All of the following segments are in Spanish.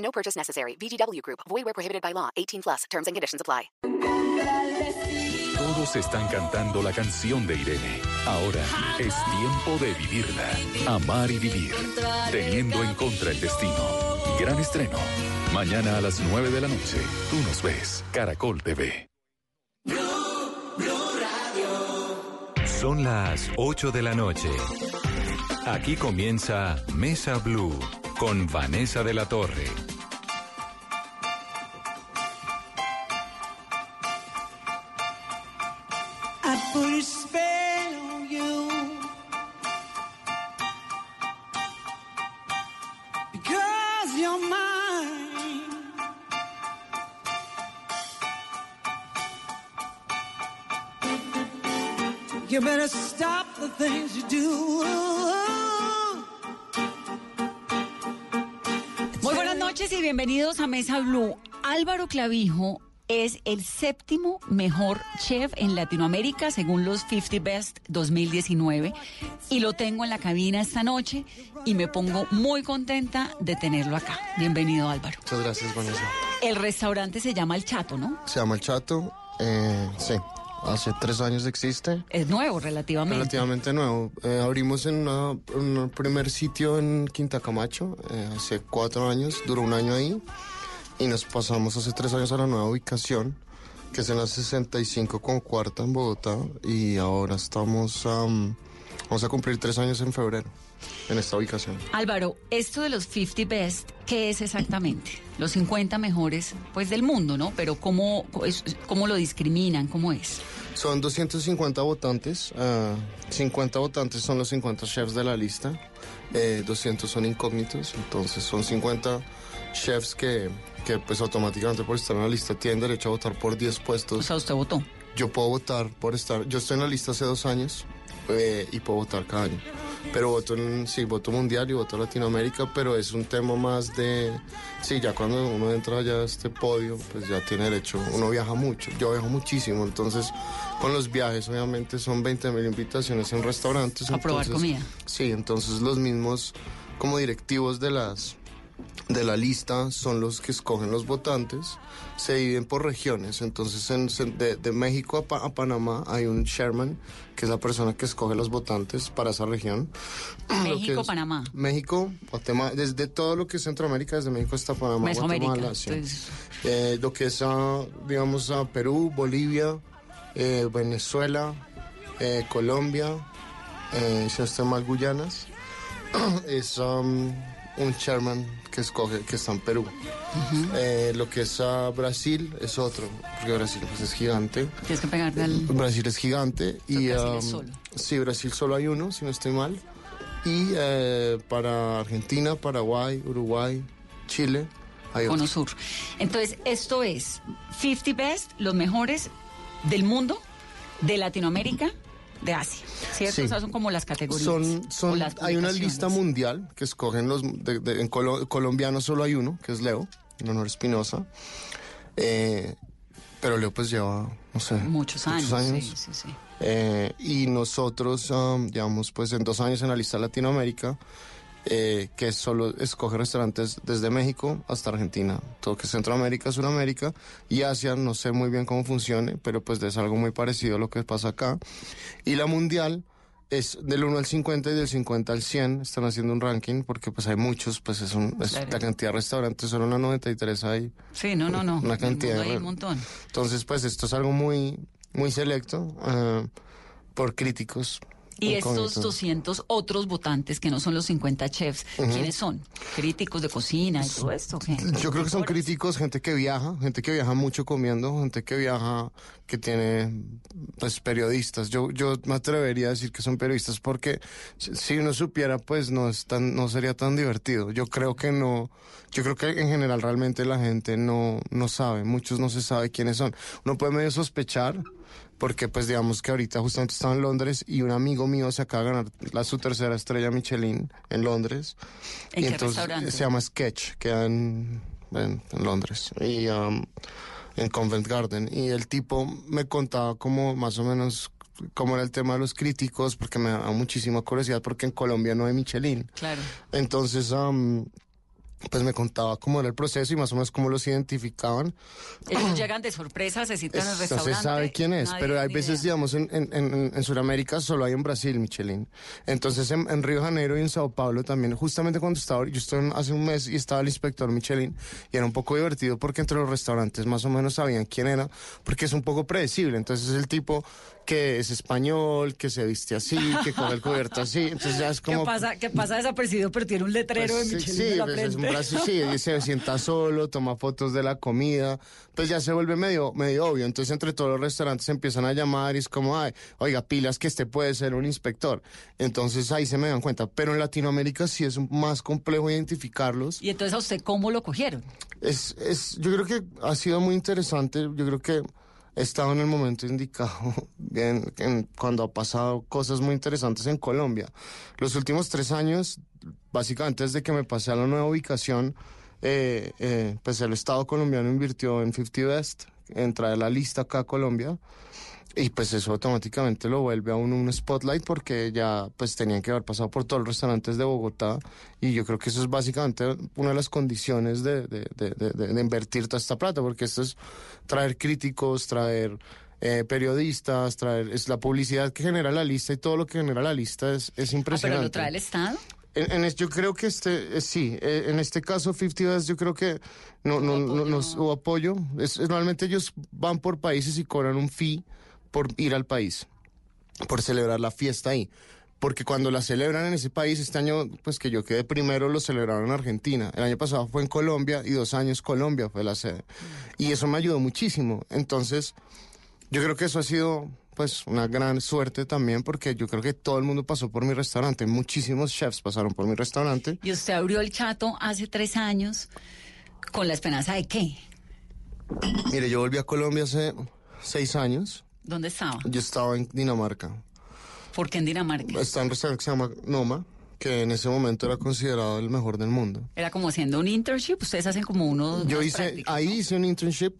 No purchase necessary. VGW Group. Void where prohibited by law. 18 plus. Terms and conditions apply. Todos están cantando la canción de Irene. Ahora es tiempo de vivirla. Amar y vivir. Teniendo en contra el destino. Gran estreno. Mañana a las 9 de la noche. Tú nos ves. Caracol TV. Son las 8 de la noche. Aquí comienza Mesa Blue con Vanessa de la Torre. Put a spell. You better stop the things you do. Muy buenas noches y bienvenidos a Mesa Blue. Álvaro Clavijo es el séptimo mejor chef en Latinoamérica según los 50 Best 2019 y lo tengo en la cabina esta noche y me pongo muy contenta de tenerlo acá. Bienvenido Álvaro. Muchas gracias, Vanessa. El restaurante se llama El Chato, ¿no? Se llama El Chato. eh, sí, hace tres años existe. Es nuevo relativamente. Relativamente nuevo. Eh, abrimos en un primer sitio en Quinta Camacho eh, hace cuatro años. Duró un año ahí. Y nos pasamos hace tres años a la nueva ubicación, que es en la 65 con cuarta en Bogotá. Y ahora estamos... am, vamos a cumplir tres años en febrero en esta ubicación. Álvaro, esto de los 50 Best, ¿qué es exactamente? Los 50 mejores pues del mundo, ¿no? Pero ¿cómo, cómo lo discriminan? ¿Cómo es? Son 250 votantes. ah, 50 votantes son los 50 chefs de la lista. eh, 200 son incógnitos. Entonces son 50 chefs que, que pues automáticamente por estar en la lista tienen derecho a votar por 10 O puestos. sea, usted votó. Yo puedo votar por estar... Yo estoy en la lista hace dos años eh, y puedo votar cada año. Pero voto en... Sí, voto mundial y voto Latinoamérica, pero es un tema más de... Sí, ya cuando uno entra ya a este podio, pues ya tiene derecho. Uno viaja mucho. Yo viajo muchísimo, entonces con los viajes obviamente son 20 mil invitaciones en restaurantes. A probar comida. Sí, entonces los mismos como directivos de las de la lista son los que escogen los votantes, se dividen por regiones, entonces en- de, de México a, Pa- a Panamá hay un chairman, que es la persona que escoge los votantes para esa región. México, es- Panamá. México, Guatemala, desde todo lo que es Centroamérica, desde México hasta Panamá, Mesoamérica. Guatemala, sí. Entonces, Eh, lo que es, ah, digamos, a Perú, Bolivia, eh, Venezuela, eh, Colombia, eh, si no Guyanas, es um, un chairman que escoge, que está en Perú. Eh, lo que es ah, Brasil es otro, porque Brasil pues, es gigante. tienes que pegarte al... Brasil es gigante y Brasil es um, solo. sí, Brasil solo hay uno, si no estoy mal. Y eh, para Argentina, Paraguay, Uruguay, Chile, hay otro. Cono Sur. Entonces, esto es 50 Best, los mejores del mundo, de Latinoamérica, de Asia. ¿Cierto? Sí. O sea, son como las categorías. Son, o son, las hay una lista mundial que escogen los. de- de- en colo- colombiano solo hay uno, que es Leo, en honor a Espinosa. Eh, pero Leo, pues lleva, no sé. Muchos años. Sí, sí, sí. Eh, y nosotros, um, llevamos pues en dos años en la lista Latinoamérica, eh, que solo escoge restaurantes desde México hasta Argentina, todo que es Centroamérica, Sudamérica y Asia, no sé muy bien cómo funcione, pero pues es algo muy parecido a lo que pasa acá. Y la mundial es del 1 al 50 y del 50 al 100, están haciendo un ranking porque pues hay muchos, pues es, un, es Claro. la cantidad de restaurantes, solo en la 93 hay. Sí, no, no, no. Una cantidad hay un montón. Entonces, pues esto es algo muy, muy selecto eh, por críticos. Y estos incógnito. 200 otros votantes que no son los 50 chefs, ¿quiénes son? ¿Críticos de cocina y todo esto? Yo creo que son críticos, gente que viaja, gente que viaja mucho comiendo, gente que viaja, que tiene, pues, periodistas. Yo, yo me atrevería a decir que son periodistas porque si si uno supiera, pues, no es tan, no sería tan divertido. Yo creo que no, yo creo que en general realmente la gente no, no sabe, muchos no se sabe quiénes son. Uno puede medio sospechar, porque pues digamos que ahorita justamente estaba en Londres y un amigo mío se acaba de ganar la, su tercera estrella Michelin en Londres. ¿En y qué entonces restaurante? se llama Sketch, queda en, en, en Londres. Y um, en Covent Garden. Y el tipo me contaba como más o menos cómo era el tema de los críticos, porque me da muchísima curiosidad, porque en Colombia no hay Michelin. Claro. Entonces, um, pues me contaba cómo era el proceso y más o menos cómo los identificaban. Ellos llegan de sorpresa, se citan al Es- no restaurante. se sabe quién es, nadie pero hay veces, idea. digamos, en, en, en, en Sudamérica solo hay en Brasil Michelin. Entonces, en, en Río de Janeiro y en Sao Paulo también, justamente cuando estaba, yo estuve hace un mes y estaba el inspector Michelin y era un poco divertido porque entre los restaurantes más o menos sabían quién era, porque es un poco predecible. Entonces, es el tipo que es español, que se viste así, que come el cubierto así. Entonces, ya es como. ¿Qué pasa, que pasa desapercibido, pero tiene un letrero Pues, de sí, Michelin sí, la pues, es brazo, sí, y se sienta solo, toma fotos de la comida, pues ya se vuelve medio, medio obvio. Entonces entre todos los restaurantes se empiezan a llamar y es como, ay, oiga, pilas que este puede ser un inspector. Entonces ahí se me dan cuenta. Pero en Latinoamérica sí es más complejo identificarlos. Y entonces a usted, ¿cómo lo cogieron? Es, es, yo creo que ha sido muy interesante. Yo creo que he estado en el momento indicado en- en- cuando ha pasado cosas muy interesantes en Colombia. Los últimos tres años, básicamente desde que me pasé a la nueva ubicación, eh, eh, pues el Estado colombiano invirtió en 50 Best, en traer la lista acá a Colombia. Y pues eso automáticamente lo vuelve a uno un spotlight porque ya pues tenían que haber pasado por todos los restaurantes de Bogotá y yo creo que eso es básicamente una de las condiciones de, de, de, de- de- de invertir toda esta plata porque esto es traer críticos, traer eh, periodistas, traer es la publicidad que genera la lista y todo lo que genera la lista es, es Ah, pero impresionante. lo trae el Estado. En, en es- yo creo que este, eh, sí, eh, en este caso 50 Best yo creo que no, no, no, nos hubo apoyo. Es, es- normalmente ellos van por países y cobran un fee por ir al país, por celebrar la fiesta ahí. Porque cuando la celebran en ese país, este año, pues que yo quedé primero, lo celebraron en Argentina. El año pasado fue en Colombia y dos años Colombia fue la sede. Y eso me ayudó muchísimo. Entonces, yo creo que eso ha sido pues una gran suerte también porque yo creo que todo el mundo pasó por mi restaurante, muchísimos chefs pasaron por mi restaurante. Y usted abrió el chato hace tres años con la esperanza de qué? Mire, yo volví a Colombia hace seis años, ¿Dónde estaba? yo estaba en Dinamarca, ¿Por qué en Dinamarca? está en un restaurante que se llama Noma, que en ese momento era considerado el mejor del mundo. Era como haciendo un internship, ustedes hacen como uno. Yo hice, ahí ¿no? hice un internship,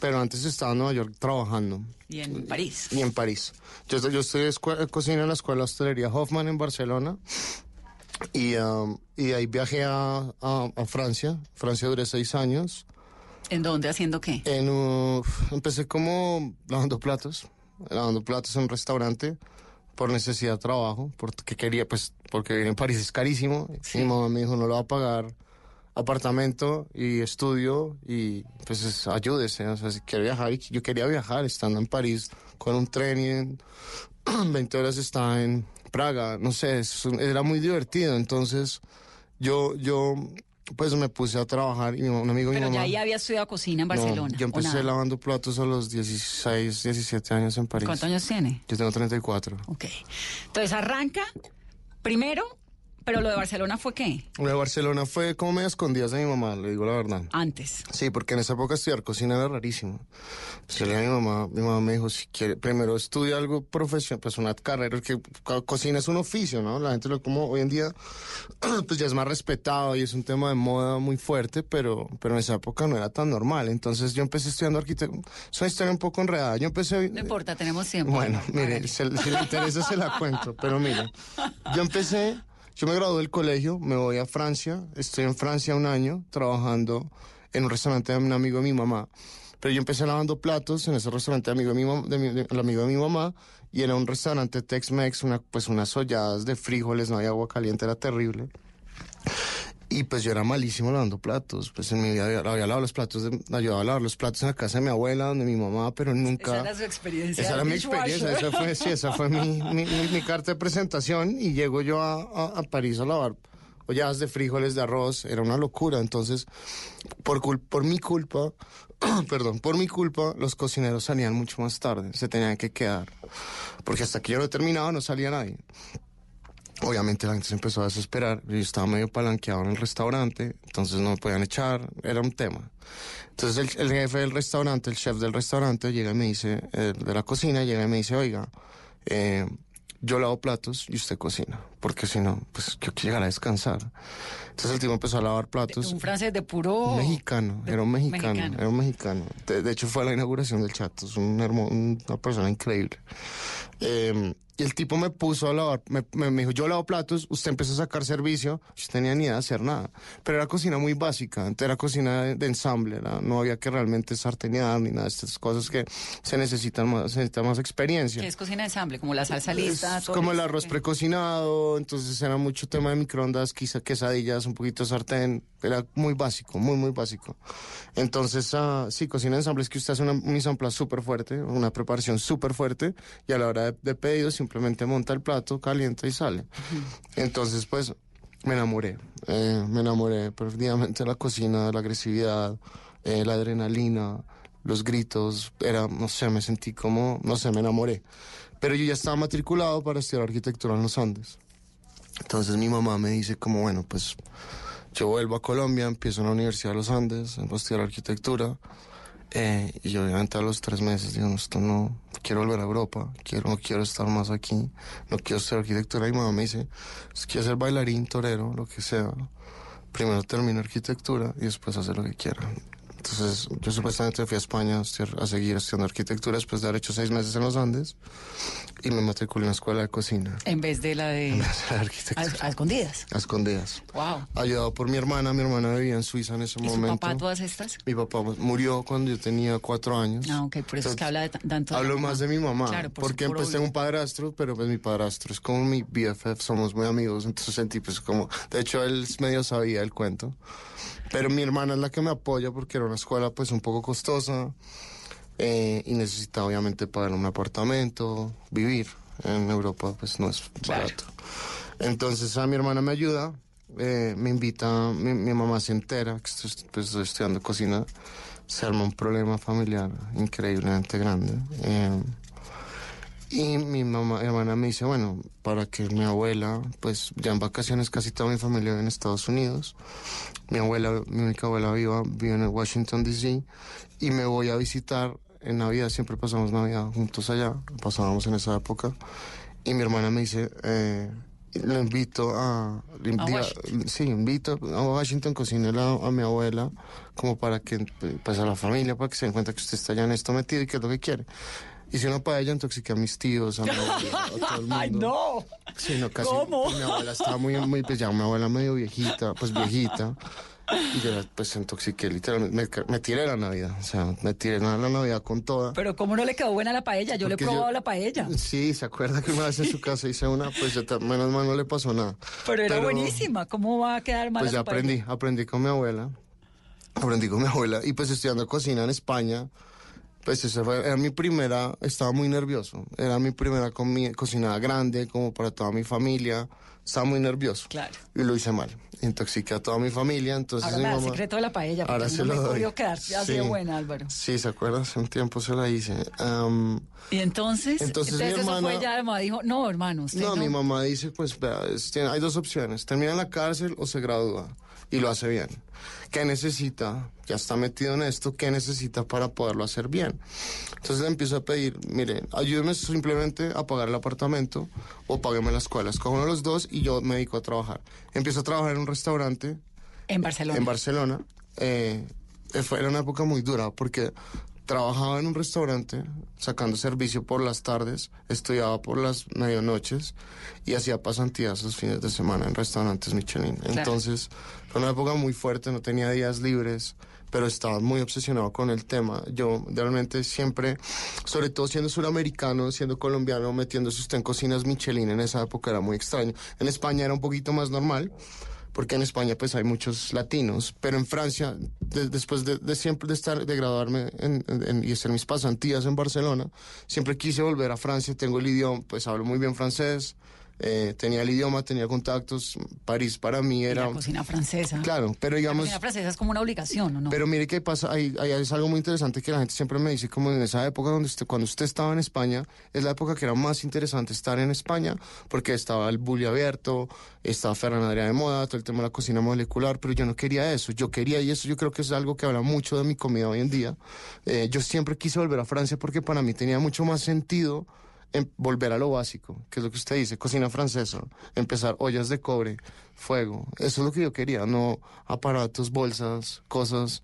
pero antes estaba en Nueva York trabajando. Y en París. Y en París. Yo, yo estoy escue- cocina en la escuela de hostelería Hoffman en Barcelona. Y, um, y de ahí viajé a, a- a Francia. Francia duré seis años. ¿En dónde? ¿Haciendo qué? En, uh, empecé como lavando platos. Lavando platos en un restaurante por necesidad de trabajo. Porque quería, pues, porque vivir en París es carísimo. Mi mamá me dijo, no lo va a pagar apartamento y estudio y pues es- ayúdese, o sea, si quiere viajar, yo quería viajar estando en París con un tren y en 20 horas estaba en Praga, no sé, es era muy divertido, entonces yo, yo pues me puse a trabajar y un amigo de Pero mi ya mamá... ahí había estudiado cocina en No, Barcelona. yo ¿o empecé lavando platos a los 16, 17 años en París. ¿Cuántos años tiene? Yo tengo 34. Ok. Entonces arranca primero, pero lo de Barcelona fue qué? Lo de Barcelona fue como medio escondidas de mi mamá, le digo la verdad. Antes. Sí, porque en esa época estudiar cocina era rarísimo. Pues le a mi mamá, mi mamá me dijo, si quiere, primero estudia algo profesional, pues una carrera, que co- cocina es un oficio, ¿no? La gente lo como hoy en día, pues ya es más respetado y es un tema de moda muy fuerte, pero, pero en esa época no era tan normal. Entonces yo empecé estudiando arquitectura. Es una historia un poco enredada. Yo empecé... No importa, tenemos tiempo. Bueno, mire, se- si le interesa se la cuento, pero mire, yo empecé, yo me gradué del colegio, me voy a Francia, estoy en Francia un año trabajando en un restaurante de un amigo de mi mamá, pero yo empecé lavando platos en ese restaurante amigo de mi, de mi- amigo de mi mamá y era un restaurante Tex-Mex, una, pues unas olladas de frijoles, no había agua caliente, era terrible. Y pues yo era malísimo lavando platos. Pues en mi vida había, había lavado los platos, de- ayudaba a lavar los platos en la casa de mi abuela, donde mi mamá, pero nunca. Esa era su experiencia. Esa era mi experiencia, esa fue, sí, esa fue mi, mi, mi- mi carta de presentación y llego yo a, a- a París a lavar ollas de frijoles, de arroz, era una locura. Entonces, por, cul- por mi culpa, perdón, por mi culpa, los cocineros salían mucho más tarde, se tenían que quedar, porque hasta que yo no terminaba no salía nadie. Obviamente la gente se empezó a desesperar, yo estaba medio palanqueado en el restaurante, entonces no me podían echar, era un tema. Entonces el, el jefe del restaurante, el chef del restaurante, llega y me dice, eh, de la cocina, llega y me dice, oiga, eh, yo lavo platos y usted cocina, porque si no, pues yo quiero llegar a descansar. Entonces el tipo empezó a lavar platos. Un francés de puro... Mexicano, de- era un mexicano, mexicano. era un mexicano. De, de hecho fue a la inauguración del chat, es un hermo- una persona increíble. Eh, y el tipo me puso a lavar, me, me- me dijo, yo lavo platos, usted empezó a sacar servicio, yo tenía ni idea de hacer nada. Pero era cocina muy básica, entonces era cocina de, de ensamble, era- no había que realmente sartenear ni nada de estas cosas que se necesitan más, se necesita más experiencia. Que es cocina de ensamble, como la salsa lista. Es como el arroz ¿qué? Entonces era mucho tema de microondas, quizá quesadillas, un poquito de sartén, era muy básico, muy, muy básico. Entonces, ah, sí, cocina ensamble es que usted hace una, un ensamble súper fuerte, una preparación súper fuerte, y a la hora de, de pedido simplemente monta el plato, calienta y sale. Entonces, pues, me enamoré, eh, me enamoré perdidamente de la cocina, de la agresividad, eh, la adrenalina, los gritos, era, no sé, me sentí como, no sé, me enamoré. Pero yo ya estaba matriculado para estudiar arquitectura en los Andes. Entonces mi mamá me dice como, bueno, pues yo vuelvo a Colombia, empiezo en la Universidad de los Andes, a estudiar arquitectura. eh, y obviamente a los tres meses digo, no, esto no, quiero volver a Europa, quiero, no quiero estar más aquí, no quiero estudiar arquitectura. Y mi mamá me dice, "Pues, quiero ser bailarín, torero, lo que sea. Primero termino arquitectura y después hacer lo que quiera. Entonces, yo supuestamente fui a España a, a seguir estudiando arquitectura después de haber hecho seis meses en los Andes y me matriculé en la escuela de cocina. En vez de la de... De A, arquitectura. a escondidas. A escondidas. Wow. Ayudado por mi hermana, mi hermana vivía en Suiza en ese ¿Y momento. papá todas estas? Mi papá murió cuando yo tenía cuatro años. Ah, ok, por eso es que Entonces, habla de tanto de la Hablo mamá. más de mi mamá, Claro, por porque por pues obvio. un padrastro, pero pues mi padrastro es como mi BFF, somos muy amigos, entonces sentí pues como, de hecho él medio sabía el cuento, pero mi hermana es la que me apoya porque era una escuela pues un poco costosa eh, y necesitaba obviamente pagar un apartamento, vivir en Europa pues no es barato. Entonces a mi hermana me ayuda, eh, me invita, mi, mi mamá se entera que estoy, pues, estoy estudiando cocina, se arma un problema familiar increíblemente grande. eh, y mi mamá, mi hermana me dice, bueno, para que mi abuela, pues ya en vacaciones casi toda mi familia vive en Estados Unidos. Mi abuela, mi única abuela viva, vive en Washington, D.C. Y me voy a visitar en Navidad, siempre pasamos Navidad juntos allá, pasábamos en esa época. Y mi hermana me dice, eh, le invito a... le Washington. sí, invito a Washington, cocínele a, a mi abuela, como para que, pues a la familia, para que se den cuenta que usted está ya en esto metido y que es lo que quiere. Y si no para ella, intoxiqué a mis tíos, a mi abuela, a todo el mundo. ¡Ay, no! Sí, no, casi. ¿Cómo? Mi abuela estaba muy, muy, pues ya una abuela medio viejita, pues viejita. Y yo pues intoxiqué, literalmente. Me, tiré la Navidad, o sea, me tiré la, la Navidad con toda. Pero ¿cómo no le quedó buena la paella? Yo le he probado yo- la paella. Sí, ¿se acuerda que una vez en su casa hice una? Pues yo menos mal no le pasó nada. Pero era buenísima. ¿Cómo va a quedar mal Pues ya aprendí, aprendí con mi abuela. Aprendí con mi abuela. Y pues estudiando cocina en España. Pues esa fue, era mi primera, estaba muy nervioso. Era mi primera comi- cocinada grande, como para toda mi familia. Estaba muy nervioso. Claro. Y lo hice mal. Intoxiqué a toda mi familia, entonces Ahora mi me mamá- secreto de la paella. Ahora no se me lo he doy. quedar de Sí. buena, Álvaro. Sí, ¿se acuerda? Hace un tiempo se la hice. Y entonces, Entonces mi eso hermana- fue ya, mamá dijo, no, hermano, usted no, no. mi mamá dice, pues vea, es- tiene- hay dos opciones, termina en la cárcel o se gradúa y lo hace bien. ¿Qué necesita? Ya está metido en esto, ¿qué necesita para poderlo hacer bien? Entonces le empiezo a pedir, mire, ayúdeme simplemente a pagar el apartamento o págueme la escuela. Escojo uno de los dos y yo me dedico a trabajar. Empiezo a trabajar en un restaurante En Barcelona. en Barcelona. Eh, fue, era una época muy dura porque trabajaba en un restaurante sacando servicio por las tardes, estudiaba por las medianoches y hacía pasantías los fines de semana en restaurantes Michelin. Entonces fue una época muy fuerte, no tenía días libres, pero estaba muy obsesionado con el tema. Yo realmente siempre, sobre todo siendo suramericano, siendo colombiano, metiéndose usted en cocinas Michelin en esa época era muy extraño. En España era un poquito más normal porque en España pues hay muchos latinos, pero en Francia, de- después de, siempre de estar, de graduarme en- y hacer mis pasantías en Barcelona, siempre quise volver a Francia, tengo el idioma, pues hablo muy bien francés, eh, tenía el idioma, tenía contactos, París para mí Y era... la cocina francesa. Claro, pero La digamos... cocina francesa es como una obligación, ¿o no? Pero mire que pasa, hay, hay- es algo muy interesante que la gente siempre me dice, como en esa época donde usted, cuando usted estaba en España, es la época que era más interesante estar en España, porque estaba el bully abierto, estaba Ferran Adrià de moda, todo el tema de la cocina molecular, pero yo no quería eso, yo quería, y eso yo creo que es algo que habla mucho de mi comida hoy en día, eh, yo siempre quise volver a Francia porque para mí tenía mucho más sentido en volver a lo básico, que es lo que usted dice, cocina francesa, empezar ollas de cobre, fuego, eso es lo que yo quería, no aparatos, bolsas, cosas.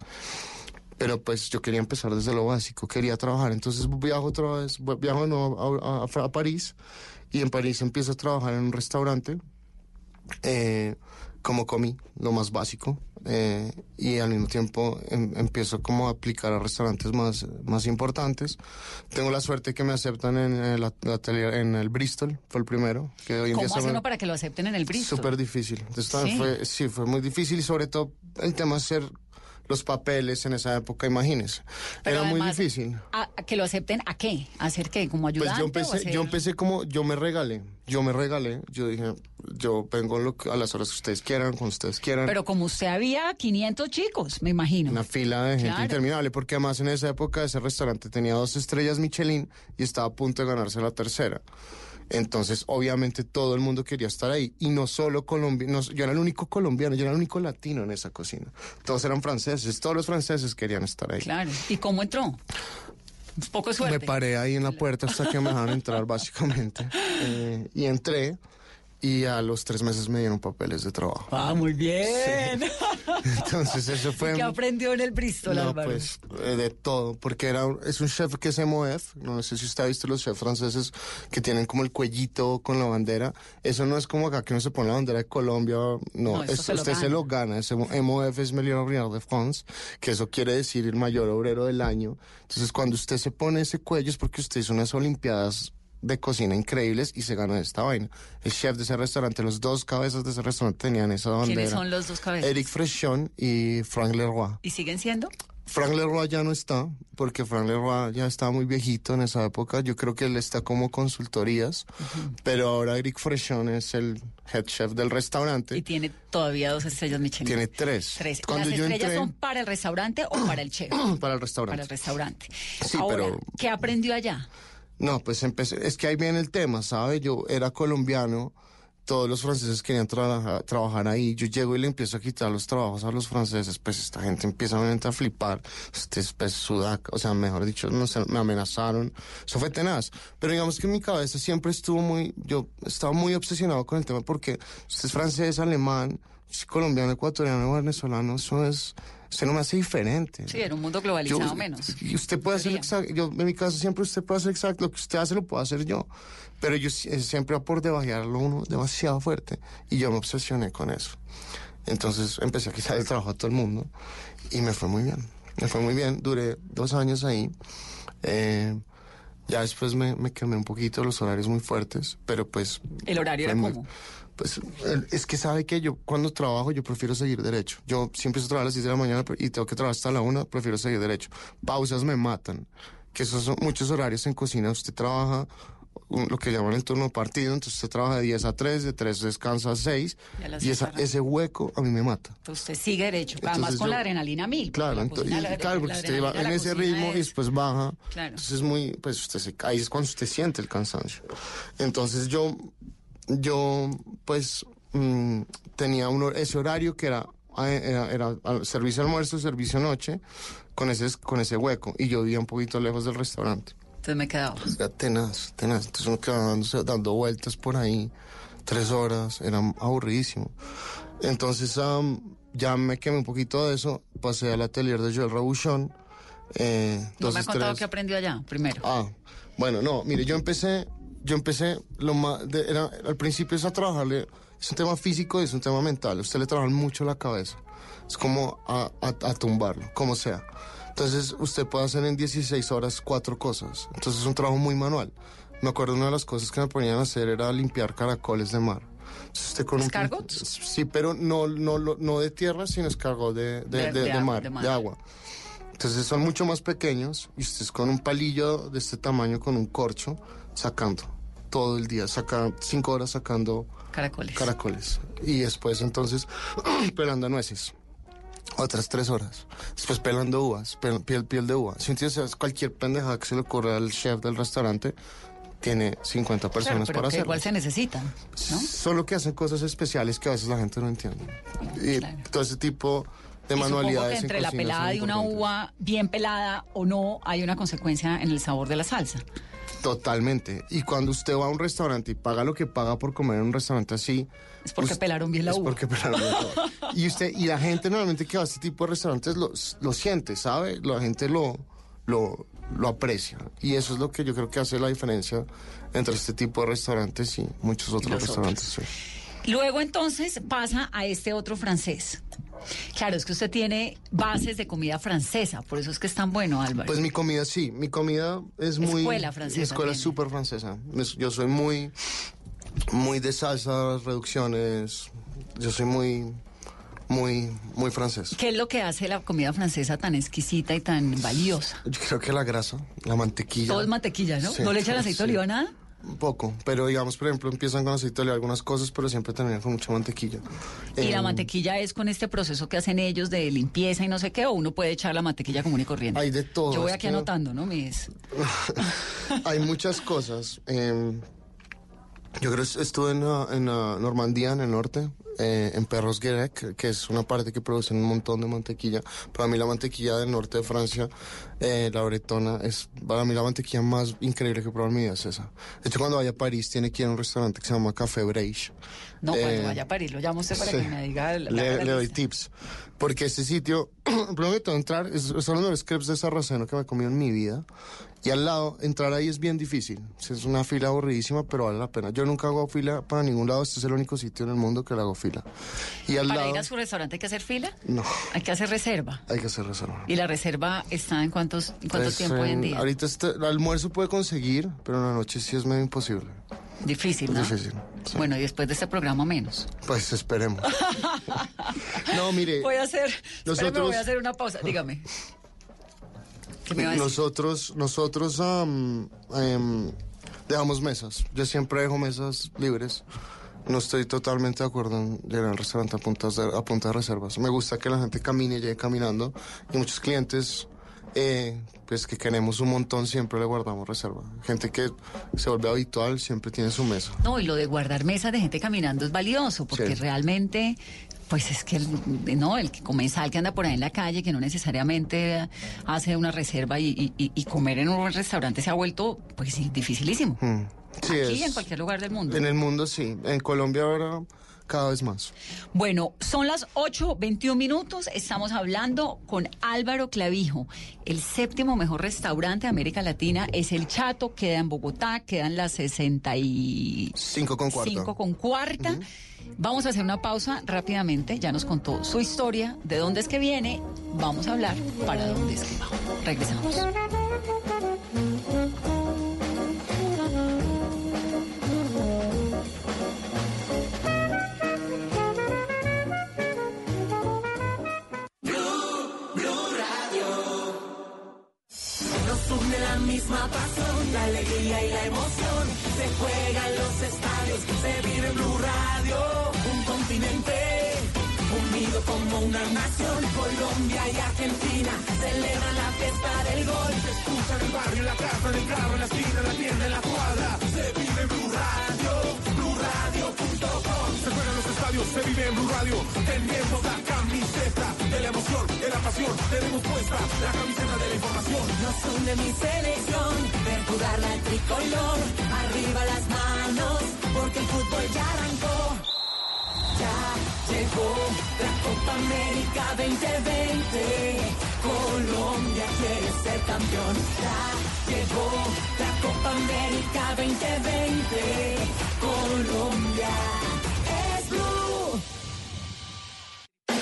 Pero pues yo quería empezar desde lo básico, quería trabajar. Entonces viajo otra vez, viajo nuevo a, a- a París y en París empiezo a trabajar en un restaurante eh, como comí, lo más básico. eh, y al mismo tiempo em- empiezo como a aplicar a restaurantes más, más importantes. Tengo la suerte que me aceptan en el, en Bristol, fue el primero. Que hoy en ¿Cómo día hace uno para que lo acepten en el Bristol? Súper difícil. Entonces, Sí. Fue, sí, fue muy difícil y sobre todo el tema de hacer los papeles en esa época, imagínese. Pero Era muy difícil. ¿a- a ¿Que lo acepten a qué? ¿A hacer qué? ¿Como ayudante? Pues yo empecé, hacer- yo empecé como, yo me regalé, yo me regalé, yo dije, yo vengo lo que- a las horas que ustedes quieran, cuando ustedes quieran. Pero como usted había 500 chicos, me imagino. Una fila de gente Claro. interminable, porque además en esa época ese restaurante tenía dos estrellas Michelin y estaba a punto de ganarse la tercera. Entonces, obviamente, todo el mundo quería estar ahí. Y no solo colombianos, yo era el único colombiano, yo era el único latino en esa cocina. Todos eran franceses, todos los franceses querían estar ahí. Claro. ¿Y cómo entró? Poco suerte. Me paré ahí en la puerta hasta que me dejaron entrar, básicamente. Eh, y entré, y a los tres meses me dieron papeles de trabajo. Ah, muy bien. Entonces, eso fue. ¿Qué aprendió en el Bristol, No, Álvaro? pues eh, de todo, porque era es un chef que es MOF, no sé si usted ha visto los chefs franceses que tienen como el cuellito con la bandera, eso no es como acá que uno se pone la bandera de Colombia, no, No, es- se usted se lo gana, ese MOF es Meilleur Ouvrier de France, que eso quiere decir el mayor obrero del año, entonces cuando usted se pone ese cuello es porque usted hizo unas olimpiadas de cocina increíbles y se gana esta vaina. El chef de ese restaurante, los dos cabezas de ese restaurante tenían esa bandera. ¿Quiénes son los dos cabezas? Eric Frechon y Frank Leroy. ¿Y siguen siendo? Frank Leroy ya no está, porque Frank Leroy ya estaba muy viejito en esa época. Yo creo que él está como consultorías, pero ahora Eric Frechon es el head chef del restaurante. Y tiene todavía dos estrellas Michelin. Tiene tres. Tres. Cuando ¿Las yo estrellas entré son para el restaurante o para el chef? para el restaurante. para el restaurante. Sí, Ahora, pero- ¿qué aprendió allá? No, pues empecé, es que ahí viene el tema, ¿sabe? Yo era colombiano, todos los franceses querían trabajar, trabajar ahí, yo llego y le empiezo a quitar los trabajos a los franceses, pues esta gente empieza a flipar, este es pues, sudaca, o sea, mejor dicho, no sé, me amenazaron, eso fue tenaz, pero digamos que mi cabeza siempre estuvo muy, yo estaba muy obsesionado con el tema porque usted es francés, alemán, colombiano, ecuatoriano, venezolano, eso es, usted no me hace diferente. Sí, en un mundo globalizado Yo- menos. Y usted puede hacer exacto, yo en mi caso siempre usted puede hacer exacto, lo que usted hace lo puedo hacer yo. Pero yo eh, siempre por debajearlo uno demasiado fuerte y yo me obsesioné con eso. Entonces empecé a quitar el trabajo a todo el mundo y me fue muy bien. Me fue muy bien, duré dos años ahí. Eh, ya después me, me quemé un poquito, los horarios muy fuertes, pero pues... ¿El horario era muy- cómo? Pues es que sabe que yo cuando trabajo yo prefiero seguir derecho. Yo siempre a trabajar a las 6 de la mañana y tengo que trabajar hasta la 1, prefiero seguir derecho. Pausas me matan. Que esos son muchos horarios en cocina. Usted trabaja lo que llaman el turno partido, entonces usted trabaja de 10 a 3, de 3 descansa a 6 Y y esa- ese hueco a mí me mata. Entonces usted sigue derecho, además con yo- la adrenalina mil. Claro, la entonces, cocina, y- la- claro, porque usted va en ese ritmo y es- después baja. Claro. Entonces es muy, pues usted se ahí es cuando usted siente el cansancio. Entonces yo, yo, pues mm, tenía uno, ese horario que era, eh, era, servicio almuerzo, servicio noche, con ese, con ese hueco. Y yo vivía un poquito lejos del restaurante. Entonces me quedaba. Era tenaz, tenaz. Entonces uno quedaba dándose- dando vueltas por ahí, tres horas, era aburridísimo. Entonces am, ya me quemé un poquito de eso, pasé al atelier de Joel Rabuchon. Eh, No me ha contado que aprendió allá, primero. Ah, bueno, no, mire, yo empecé, yo empecé, lo más, de- era, al principio es a trabajarle, es un tema físico y es un tema mental, usted le trabaja mucho la cabeza, es como a, a- a tumbarlo, como sea. Entonces usted puede hacer en 16 horas cuatro cosas, entonces es un trabajo muy manual. Me acuerdo una de las cosas que me ponían a hacer era limpiar caracoles de mar. Usted con un- ¿Escargots? sí, pero no, no, no de tierra, sino escargot de, de, De- de- mar, de agua. Entonces son mucho más pequeños y usted es con un palillo de este tamaño, con un corcho, sacando todo el día, saca cinco horas sacando Caracoles. caracoles. Y después entonces pelando nueces. Otras tres horas. Después pelando uvas, pel- piel, piel de uva. Si entiendes, cualquier pendejada que se le ocurra al chef del restaurante, tiene 50 Claro, personas pero para hacerlo. igual se necesitan, ¿no? Solo que hacen cosas especiales que a veces la gente no entiende. Y Claro. todo ese tipo de Y manualidades. que en entre la pelada de una uva bien pelada o no hay una consecuencia en el sabor de la salsa. Totalmente. Y cuando usted va a un restaurante y paga lo que paga por comer en un restaurante así. Es porque pelaron bien la es uva. porque pelaron bien la uva. Y usted, y la gente normalmente que va a este tipo de restaurantes lo, lo siente, ¿sabe? La gente lo, lo, lo aprecia. Y eso es lo que yo creo que hace la diferencia entre este tipo de restaurantes y muchos otros restaurantes. sí. Luego entonces pasa a este otro francés. Claro, es que usted tiene bases de comida francesa, por eso es que es tan bueno, Álvaro. Pues mi comida sí, mi comida es muy... Escuela francesa Mi escuela súper francesa. Es- Yo soy muy, muy de salsas, reducciones. Yo soy muy, muy, muy francés. ¿Qué es lo que hace la comida francesa tan exquisita y tan valiosa? Yo creo que la grasa, la mantequilla. Todo es mantequilla, ¿no? Sí, ¿No le echan aceite de sí. oliva nada? Un poco, pero digamos, por ejemplo, empiezan con aceite de oliva algunas cosas, pero siempre terminan con mucha mantequilla. Y la Em, mantequilla es con este proceso que hacen ellos de limpieza y no sé qué, o uno puede echar la mantequilla común y corriente. Hay de todo, Yo voy aquí que- anotando, ¿no? Mis... Hay muchas cosas. em, yo creo que estuve en, en, ah, Normandía, en el norte, eh, en Perros Guirec, que es una parte que produce un montón de mantequilla. Para mí la mantequilla del norte de Francia, eh, la bretona, es para mí la mantequilla más increíble que he probado en mi vida es esa. De hecho, cuando vaya a París, tiene que ir a un restaurante que se llama Café Breich. No, cuando Eh, vaya a París, lo llamo usted para Sí. que me diga... la- le, le doy tips. Porque este sitio, primero que todo, entrar, es, de los crepes de sarraceno que me he comido en mi vida. Y al lado, entrar ahí es bien difícil. Es una fila aburridísima, pero vale la pena. Yo nunca hago fila para ningún lado. Este es el único sitio en el mundo que le hago fila. Y al Para lado, ir a su restaurante hay que hacer fila, no, hay que hacer reserva. hay que hacer reserva. ¿Y la reserva está en cuántos, en cuánto tiempo hoy en en- día? Ahorita este- el almuerzo puede conseguir, pero en la noche sí es medio imposible. Difícil, ¿no? Difícil, sí. Bueno, y después de este programa menos. Pues esperemos. no, mire. Voy a hacer, nosotros- voy a hacer una pausa. Dígame. ¿Qué me va a decir? Nosotros, nosotros am, em, dejamos mesas. Yo siempre dejo mesas libres. No estoy totalmente de acuerdo en llegar al restaurante a, puntas de, a punta de reservas. Me gusta que la gente camine y llegue caminando. Y muchos clientes, eh, pues que queremos un montón, siempre le guardamos reserva. Gente que se vuelve habitual, siempre tiene su mesa. No, y lo de guardar mesas de gente caminando es valioso, porque Sí. realmente, pues es que el, no, el que comensal que anda por ahí en la calle, que no necesariamente hace una reserva y, y- y- comer en un restaurante se ha vuelto, pues sí, dificilísimo. Mm. Sí, Aquí es- en cualquier lugar del mundo. En el mundo sí. En Colombia ahora cada vez más. Bueno, son las 8.21 minutos. Estamos hablando con Álvaro Clavijo. El séptimo mejor restaurante de América Latina es El Chato, queda en Bogotá, quedan las 65 Cinco con cuarta. con cuarta. Vamos a hacer una pausa rápidamente. Ya nos contó su historia, de dónde es que viene. Vamos a hablar para dónde es que va. Regresamos. Misma pasión, la alegría y la emoción. Se juega en los estadios, se vive en Blue Radio. Un continente unido como una nación. Colombia y Argentina celebran la fiesta del gol. Se escucha en el barrio, en la casa, en el carro, en la esquina, en la tienda, en la cuadra. Se vive en Blue Radio, BlueRadio.com. Se juega en los estadios, se vive en Blue Radio. Tenemos la camiseta de la emoción, de la pasión. Tenemos puesta la camiseta de la información. Nos une mi selección, ver jugar la tricolor. Arriba las manos, porque el fútbol ya arrancó. Ya llegó la Copa América 2020. Colombia quiere ser campeón. Ya llegó la Copa América 2020. Colombia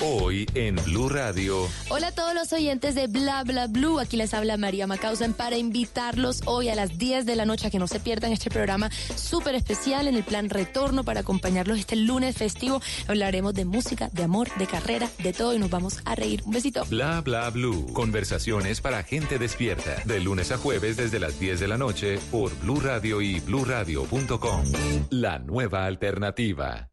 Hoy en Blue Radio. Hola a todos los oyentes de Bla Bla Blue. Aquí les habla María Macausen para invitarlos hoy a las 10 de la noche a que no se pierdan este programa súper especial en el plan retorno para acompañarlos este lunes festivo. Hablaremos de música, de amor, de carrera, de todo y nos vamos a reír. Un besito. Bla Bla Blue. Conversaciones para gente despierta. De lunes a jueves desde las 10 de la noche por Blue Radio y bluradio.com. La nueva alternativa.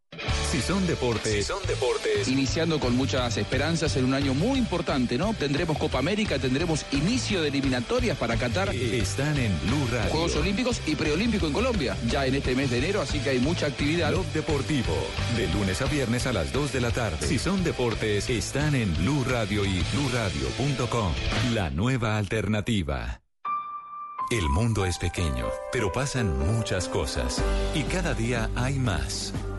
Si son deportes. son deportes. Iniciando con muchas esperanzas en un año muy importante, ¿no? Tendremos Copa América, tendremos inicio de eliminatorias para Qatar. Están en Blue Radio. Juegos Olímpicos y Preolímpico en Colombia, ya en este mes de enero, así que hay mucha actividad. Blog Deportivo. De lunes a viernes a las 2 de la tarde. Si son deportes, están en Blue Radio y bluradio.com. La nueva alternativa. El mundo es pequeño, pero pasan muchas cosas. Y cada día hay más.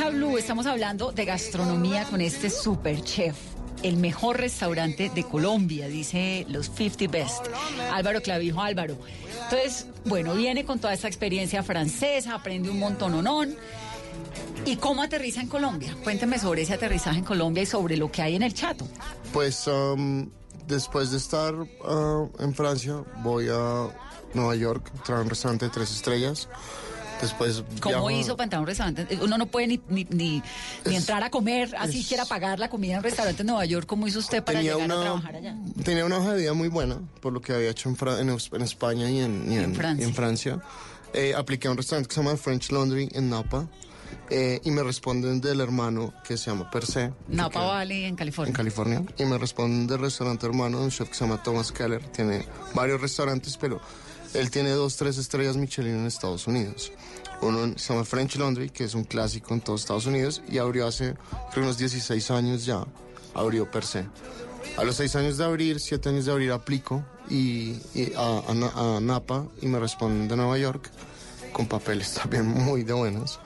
Mesa estamos hablando de gastronomía con este super chef. El mejor restaurante de Colombia, dice los 50 Best. Álvaro Clavijo, Álvaro. Entonces, bueno, viene con toda esta experiencia francesa, aprende un montón onón. ¿Y cómo aterriza en Colombia? Cuénteme sobre ese aterrizaje en Colombia y sobre lo que hay en el chato. Pues um, después de estar uh, en Francia, voy a Nueva York, a un restaurante de tres estrellas. Después ¿Cómo viajo- hizo para entrar a un restaurante? Uno no puede ni, ni, ni- ni entrar a comer, así es- quiera pagar la comida en un restaurante en Nueva York. ¿Cómo hizo usted para tenía llegar una, a trabajar allá? Tenía una hoja de vida muy buena, por lo que había hecho en, Fra- en, en España y en, y En Francia. Francia. Eh, apliqué a un restaurante que se llama French Laundry en Napa eh, y me responden del hermano que se llama Per se. que Napa Valley, en California. En California. Y me responden del restaurante hermano un chef que se llama Thomas Keller. Tiene varios restaurantes, pero él tiene dos, tres estrellas Michelin en Estados Unidos. Uno en- se llama French Laundry, que es un clásico en todos Estados Unidos, y abrió hace creo unos 16 años ya, abrió per se. A los 6 años de abrir, 7 años de abrir, aplico y, y a, a a Napa y me responden de Nueva York con papeles también muy de buenos.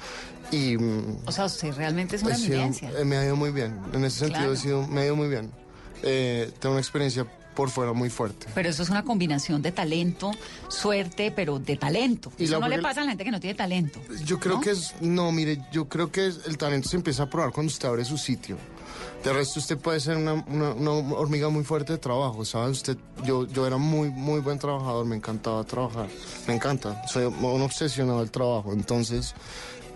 Y mm, O sea, usted realmente es una sido- eh, me ha ido muy bien. En ese sentido, Claro. he sido, me ha ido muy bien. Eh, tengo una experiencia por fuera muy fuerte. Pero eso es una combinación de talento, suerte, pero de talento. Y eso no le pasa a la gente que no tiene talento. Yo creo ¿No? que es. No, mire, yo creo que el talento se empieza a probar cuando usted abre su sitio. De resto, usted puede ser una, una- una hormiga muy fuerte de trabajo, ¿sabes? Usted, yo, yo era muy, muy buen trabajador, me encantaba trabajar. Me encanta, soy un obsesionado del trabajo. Entonces,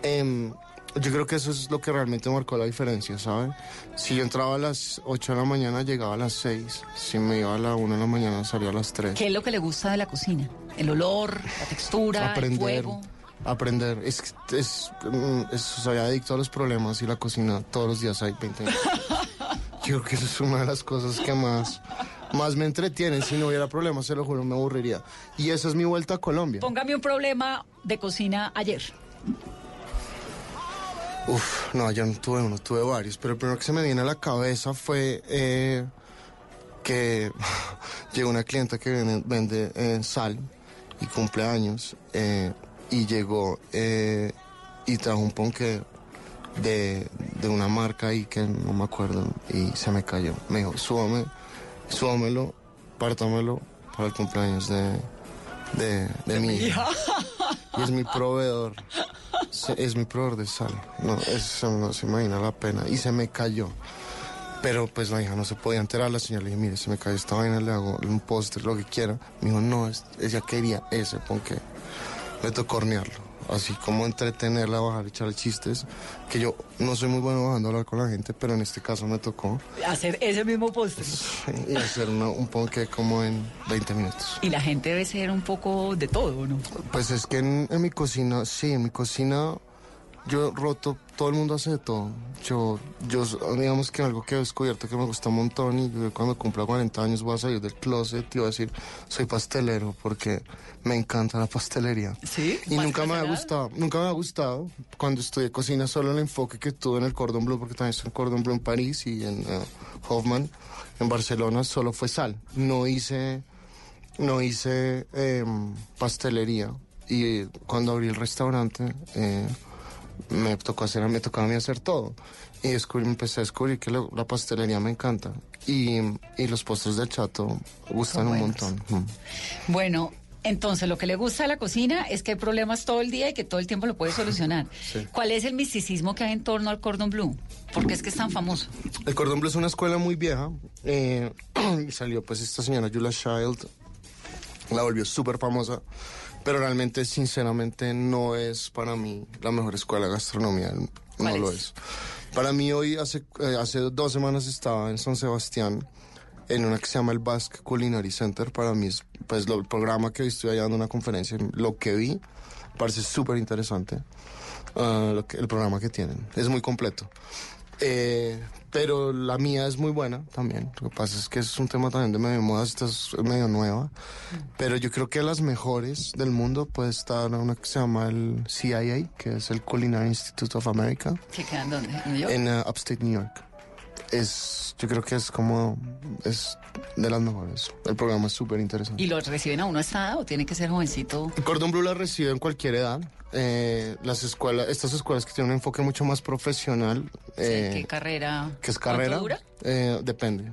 em, yo creo que eso es lo que realmente marcó la diferencia, ¿sabe? Si yo entraba a las 8 de la mañana, llegaba a las 6. Si me iba a la 1 de la mañana, salía a las 3. ¿Qué es lo que le gusta de la cocina? El olor, la textura, el aprender, fuego. aprender. Es, es, mm, es- soy adicto a los problemas y la cocina todos los días hay 20 minutos. Yo creo que eso es una de las cosas que más, más me entretienen. Si no hubiera problemas, se lo juro, me aburriría. Y esa es mi vuelta a Colombia. Póngame un problema de cocina ayer. Uf, no, yo no tuve uno, tuve varios, pero el primero que se me viene a la cabeza fue eh, que llegó una clienta que vende, eh, sal y cumpleaños eh, y llegó eh, y trajo un ponque de, de una marca ahí que no me acuerdo y se me cayó. Me dijo, súbame, súbamelo, pártamelo para el cumpleaños de, de, de mi hija. Y es mi proveedor. Es mi proveedor de sal. No, eso no se imagina la pena. Y se me cayó. Pero pues la hija no se podía enterar. La señora le dije, mire, se me cayó esta vaina, le hago un postre, lo que quiera. Me dijo, no, es- ella quería ese, porque me tocó hornearlo. Así como entretenerla, bajar, echarle chistes. Que yo no soy muy bueno bajando a hablar con la gente, pero en este caso me tocó. Hacer ese mismo postre. Y hacer una- un ponque como en 20 minutos. Y la gente debe ser un poco de todo, ¿no? Pues es que en, en mi cocina, sí, en mi cocina yo roto, todo el mundo hace de todo. Yo, yo, digamos que algo que he descubierto que me gusta un montón y que cuando cumpla 40 años voy a salir del closet y voy a decir, soy pastelero porque me encanta la pastelería. ¿Sí? Y ¿Más nunca me ha gustado, nunca me ha gustado cuando estudié cocina solo el enfoque que tuve en el Cordon Bleu, porque también estoy en Cordon Bleu en París y en eh, Hoffman, en Barcelona, solo fue sal. No hice, no hice em, pastelería. Y cuando abrí el restaurante, eh, me tocó hacer, me tocaba a mí hacer todo. Y descubrí, empecé a descubrir que lo- la pastelería me encanta. Y, y los postres del chato gustan un montón. Mm. Bueno, entonces lo que le gusta de la cocina es que hay problemas todo el día y que todo el tiempo lo puede solucionar. Sí. ¿Cuál es el misticismo que hay en torno al cordon bleu? ¿Por qué es que es tan famoso? El Cordon Bleu es una escuela muy vieja. eh, y salió pues esta señora Julia Child. La volvió súper famosa. Pero realmente, sinceramente, no es para mí la mejor escuela de gastronomía. No ¿Cuál lo es? Para mí hoy, hace, eh, hace dos semanas estaba en San Sebastián en una que se llama el Basque Culinary Center. Para mí es pues lo- el programa que hoy estoy allá dando una conferencia. Lo que vi parece súper interesante. ah, lo que- el programa que tienen. Es muy completo. Eh, pero la mía es muy buena también. Lo que pasa es que es un tema también de medio moda, esta es medio nueva. Pero yo creo que las mejores del mundo puede estar una que se llama el CIA, que es el Culinary Institute of America, ¿Que quedan dónde? ¿En New York? en uh, Upstate New York. Es, yo creo que es como, es de las mejores. El programa es súper interesante. ¿Y lo reciben a uno edad o tiene que ser jovencito? El Cordon Bleu la recibe en cualquier edad. Eh, las escuelas, estas escuelas que tienen un enfoque mucho más profesional. eh, ¿Qué carrera? ¿Qué es ¿Cuánto carrera? dura? Eh, depende.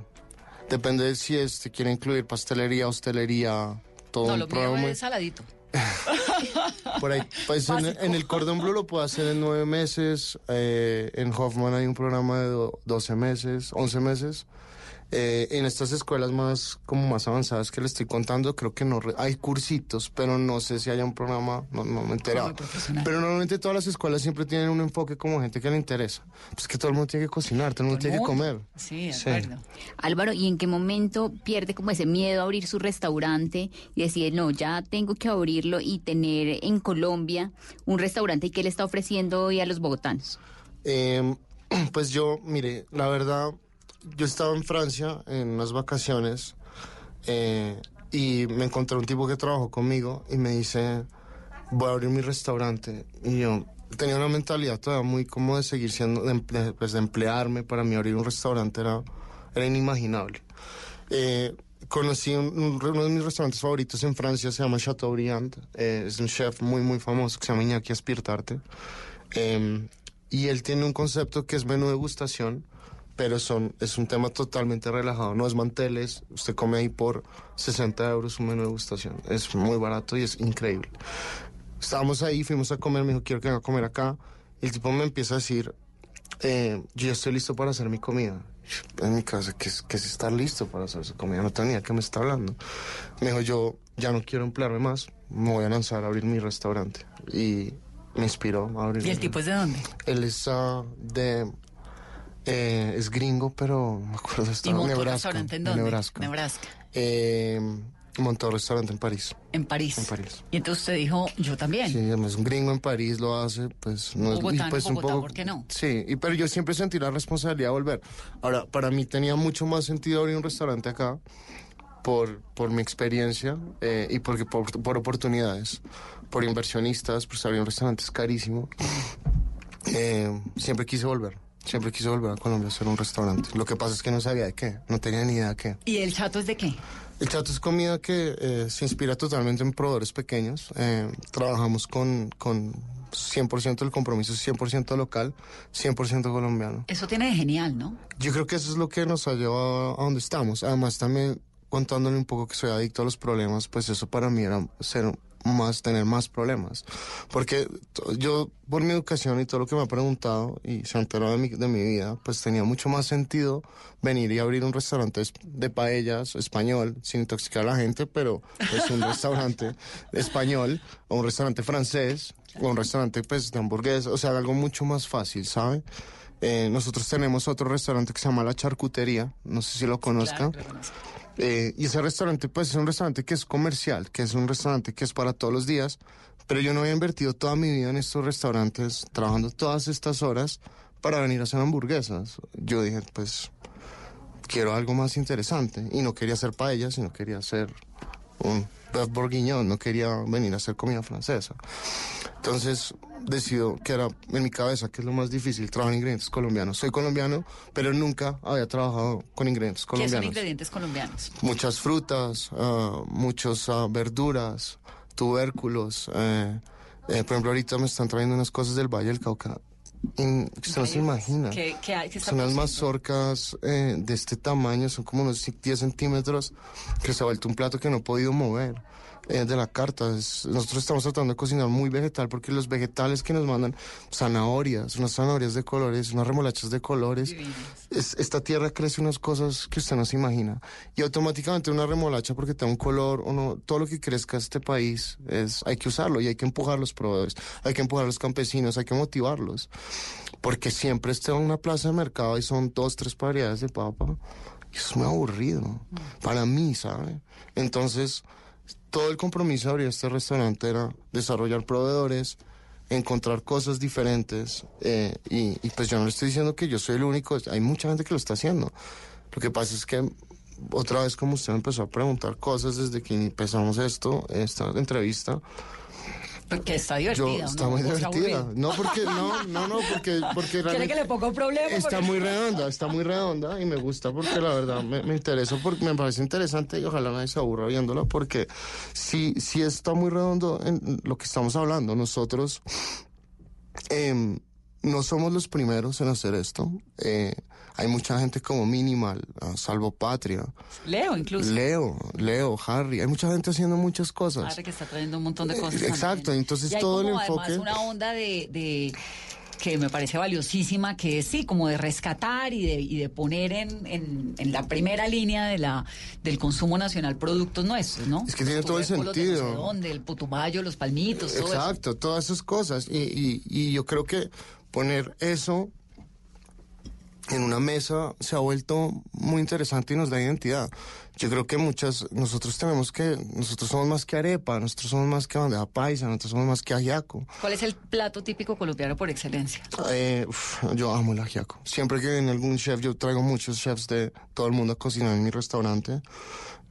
Depende de si es, te quiere incluir pastelería, hostelería, todo No, un lo mío programa. muy- es saladito. Por ahí, pues en, en el Cordon Bleu lo puedo hacer en nueve meses. eh, en Hoffman hay un programa de do- 12 meses, 11 meses. Eh, en estas escuelas más como más avanzadas que le estoy contando, creo que no hay cursitos, pero no sé si haya un programa, no, no me he enterado. Pero normalmente todas las escuelas siempre tienen un enfoque como gente que le interesa. Pues que todo el mundo tiene que cocinar, todo el mundo tiene que comer. Sí, de Sí. acuerdo. Álvaro, ¿y en qué momento pierde como ese miedo a abrir su restaurante y decir, no, ya tengo que abrirlo y tener en Colombia un restaurante que le está ofreciendo hoy a los bogotanos? Eh, pues yo, mire, la verdad, yo estaba en Francia en unas vacaciones eh, y me encontré un tipo que trabajó conmigo y me dice, voy a abrir mi restaurante. Y yo tenía una mentalidad todavía muy como de seguir siendo, de, pues de emplearme. Para mí abrir un restaurante era, era inimaginable. Eh, conocí un- un- uno de mis restaurantes favoritos en Francia, se llama Chateaubriand. Eh, es un chef muy, muy famoso que se llama Iñaki Aspirtarte. Eh, y él tiene un concepto que es menú degustación, pero son, es un tema totalmente relajado. No es manteles, usted come ahí por 60 euros un menú degustación. Es muy barato y es increíble. Estábamos ahí, fuimos a comer, me dijo, quiero que venga a comer acá. Y el tipo me empieza a decir, eh, yo ya estoy listo para hacer mi comida. En mi casa, ¿qué es, qué es estar listo para hacer su comida? No tenía que me está hablando. Me dijo, yo ya no quiero emplearme más, me voy a lanzar a abrir mi restaurante. Y me inspiró a abrir. ¿Y el tipo es de dónde? Él es ah, de... eh, es gringo, pero me acuerdo. ¿Y Estaba en Nebraska. restaurante en en dónde? Nebraska. Nebraska. Eh, montó restaurante en París. En París. En París. Y entonces usted dijo, yo también. Sí, además un gringo en París lo hace, pues no es Bogotá, pues, un poco. ¿por qué no? Sí, y, pero yo siempre sentí la responsabilidad de volver. Ahora, para mí tenía mucho más sentido abrir un restaurante acá por, por mi experiencia eh, y porque por, por oportunidades, por inversionistas, pues abrir un restaurante es carísimo. Eh, siempre quise volver. Siempre quise volver a Colombia a hacer un restaurante. Lo que pasa es que no sabía de qué, no tenía ni idea de qué. ¿Y el chato es de qué? El chato es comida que eh, se inspira totalmente en proveedores pequeños. Eh, trabajamos con, con 100% del compromiso, 100% local, 100% colombiano. Eso tiene de genial, ¿no? Yo creo que eso es lo que nos ha llevado a donde estamos. Además, también contándole un poco que soy adicto a los problemas, pues eso para mí era ser más, tener más problemas. Porque yo, por mi educación y todo lo que me ha preguntado y se ha enterado de mi, de mi vida, pues tenía mucho más sentido venir y abrir un restaurante es- de paellas español, sin intoxicar a la gente, pero es un restaurante español o un restaurante francés o un restaurante pues de hamburguesas, o sea, algo mucho más fácil, ¿sabe? Eh, nosotros tenemos otro restaurante que se llama La Charcutería, no sé si lo conozcan. Claro. Eh, y ese restaurante, pues es un restaurante que es comercial, que es un restaurante que es para todos los días, Pero yo no había invertido toda mi vida en estos restaurantes, trabajando todas estas horas para venir a hacer hamburguesas. Yo dije, pues quiero algo más interesante. Y no quería hacer paella, sino quería hacer un bœuf bourguignon, no quería venir a hacer comida francesa. Entonces decido que era en mi cabeza que es lo más difícil trabajar en ingredientes colombianos. Soy colombiano, pero nunca había trabajado con ingredientes ¿Qué son colombianos. ingredientes colombianos? Muchas frutas, ah, muchas ah, verduras, tubérculos. eh, eh, por ejemplo, ahorita me están trayendo unas cosas del Valle del Cauca. Que usted no se imagina. ¿Qué, qué hay? ¿Qué Son pasando? mazorcas eh, de este tamaño, son como unos 10 centímetros, que se ha vuelto un plato que no he podido mover eh, de la carta. Es- nosotros estamos tratando de cocinar muy vegetal porque los vegetales que nos mandan, zanahorias, unas zanahorias de colores, unas remolachas de colores, es- esta tierra crece unas cosas que usted no se imagina. Y automáticamente una remolacha porque te da un color o no, todo lo que crezca este país es, hay que usarlo y hay que empujar a los proveedores, hay que empujar a los campesinos, hay que motivarlos. Porque siempre está en una plaza de mercado y son dos, tres variedades de papa. Y es muy aburrido. Para mí, ¿sabe? Entonces, todo el compromiso de abrir este restaurante era desarrollar proveedores, encontrar cosas diferentes. eh, y, y pues yo no le estoy diciendo que yo soy el único, hay mucha gente que lo está haciendo. Lo que pasa es que otra vez como usted empezó a preguntar cosas desde que empezamos esto, esta entrevista, Porque está yo divertida. está ¿no? muy ¿O está divertida. No, porque no, no, no, porque porque ¿Quiere realmente que le ponga un problema? está Porque- muy redonda, está muy redonda y me gusta porque la verdad me, me interesa porque me parece interesante y ojalá nadie se aburra viéndola porque sí sí está muy redondo en lo que estamos hablando. Nosotros em, no somos los primeros en hacer esto. Eh, hay mucha gente como Minimal, ah, Salvo Patria, Leo, incluso. Leo, Leo, Harry. Hay mucha gente haciendo muchas cosas. Harry que está trayendo un montón de cosas. Eh, exacto, también. entonces Y hay todo el como enfoque- Además, una onda de, de- que me parece valiosísima, que es sí, como de rescatar y de, y de poner en, en, en la primera línea de la del consumo nacional productos nuestros, ¿no? Es que tiene todo el de no sé sentido. dónde, el putumayo, los palmitos, todo eso. Exacto, todas esas cosas. Y, y- y yo creo que poner eso en una mesa se ha vuelto muy interesante y nos da identidad. Yo creo que muchas, nosotros tenemos que, nosotros somos más que arepa, nosotros somos más que bandeja paisa, nosotros somos más que ajiaco. ¿Cuál es el plato típico colombiano por excelencia? Eh, uf, yo amo el ajiaco. Siempre que viene algún chef, yo traigo muchos chefs de todo el mundo a cocinar en mi restaurante.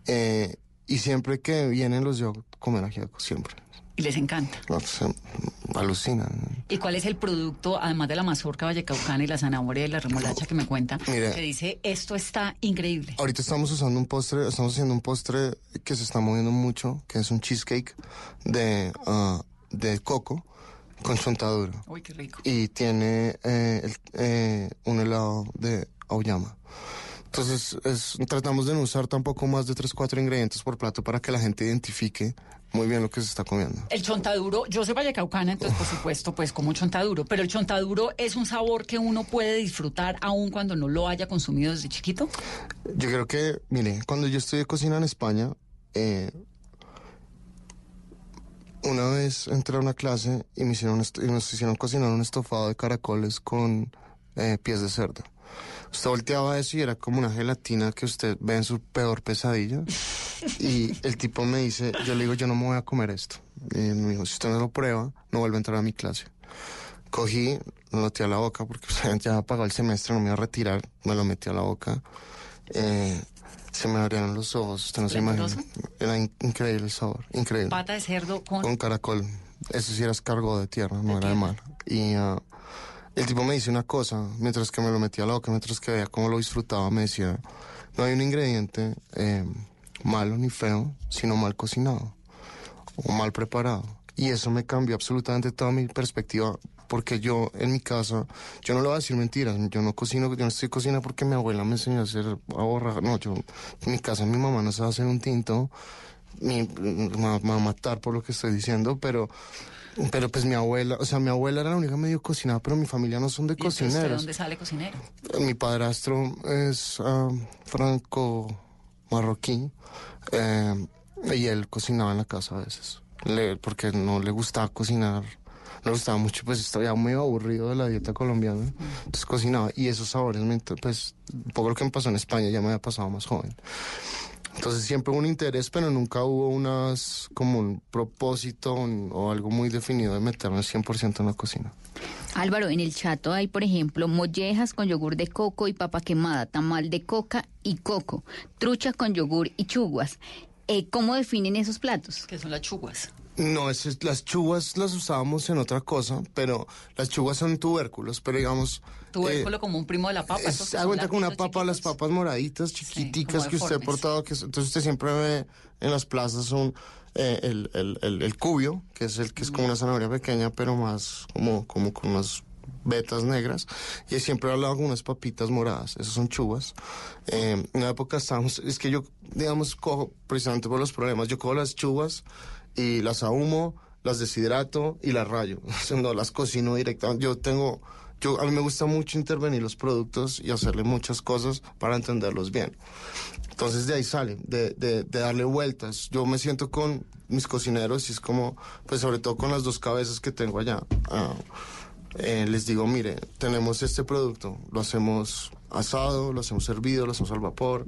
Eh, y siempre que vienen los yo comer ajiaco, siempre. Y les encanta. No, alucinan. ¿Y cuál es el producto, además de la mazorca vallecaucana y la zanahoria y la remolacha que me cuenta, Mire. que dice, esto está increíble? Ahorita estamos usando un postre, estamos haciendo un postre que se está moviendo mucho, que es un cheesecake de, ah, de coco con chontadura. Uy, qué rico. Y tiene eh, el- eh, un helado de auyama. Entonces, es- tratamos de no usar tampoco más de 3, 4 ingredientes por plato para que la gente identifique muy bien lo que se está comiendo. El chontaduro, yo soy vallecaucana, entonces por supuesto, pues como chontaduro, pero el chontaduro es un sabor que uno puede disfrutar aún cuando no lo haya consumido desde chiquito. Yo creo que, mire, cuando yo estudié cocina en España, eh, una vez entré a una clase y, me hicieron y nos hicieron cocinar un estofado de caracoles con eh, pies de cerdo. Usted volteaba eso y era como una gelatina que usted ve en su peor pesadilla. Y el tipo me dice, yo le digo, yo no me voy a comer esto. Y él me dijo, si usted no lo prueba, no vuelve a entrar a mi clase. Cogí, lo metí a la boca porque ya pagó el semestre, no me iba a retirar, me lo metí a la boca. Eh, se me abrieron los ojos, usted no se imagina. Era in- increíble el sabor, increíble. Pata de cerdo con... Con caracol. Eso sí era escargot de tierra, no era de mar. Y ah, el tipo me dice una cosa, mientras que me lo metía a la boca, mientras que veía cómo lo disfrutaba, me decía, no hay un ingrediente eh, malo ni feo, sino mal cocinado o mal preparado. Y eso me cambió absolutamente toda mi perspectiva, porque yo en mi casa, yo no le voy a decir mentiras, yo no cocino, yo no estoy cocinando porque mi abuela me enseñó a hacer a borrar, no, yo en mi casa mi mamá no sabe hacer un tinto, me va a matar por lo que estoy diciendo, pero pero pues mi abuela, o sea, mi abuela era la única medio cocinada, pero mi familia no son de ¿Y entonces ¿De cocineros. dónde sale cocinero? Mi padrastro es ah, franco marroquí eh, y él cocinaba en la casa a veces, le- porque no le gustaba cocinar, no le gustaba mucho, pues estaba ya muy aburrido de la dieta colombiana, entonces cocinaba y esos sabores, pues un poco lo que me pasó en España ya me había pasado más joven. Entonces siempre hubo un interés, pero nunca hubo unas como un propósito un- o algo muy definido de meternos 100% en la cocina. Álvaro, en el chato hay, por ejemplo, mollejas con yogur de coco y papa quemada, tamal de coca y coco, truchas con yogur y chuguas. Eh, ¿Cómo definen esos platos? Que son las chuguas. No, es- las chuvas las usábamos en otra cosa, pero las chuvas son tubérculos, pero digamos... Tubérculo eh, como un primo de la papa. Es, son cuenta con una papa, las papas moraditas, chiquiticas que usted ha portado, que es- entonces usted siempre ve en las plazas un, eh, el, el, el, el cubio, que es el que es como una zanahoria pequeña, pero más como, como con unas vetas negras, y siempre al lado con unas papitas moradas, esas son chuvas. Eh, en una época estábamos, es que yo, digamos, cojo, precisamente por los problemas, yo cojo las chuvas y las ahumo, las deshidrato y las rayo, no las cocino directamente. Yo tengo, yo, a mí me gusta mucho intervenir los productos y hacerle muchas cosas para entenderlos bien. Entonces de ahí sale, de, de, de darle vueltas. Yo me siento con mis cocineros y es como, pues sobre todo con las dos cabezas que tengo allá. ah, eh, les digo, mire, tenemos este producto, lo hacemos asado, lo hacemos hervido, lo hacemos al vapor,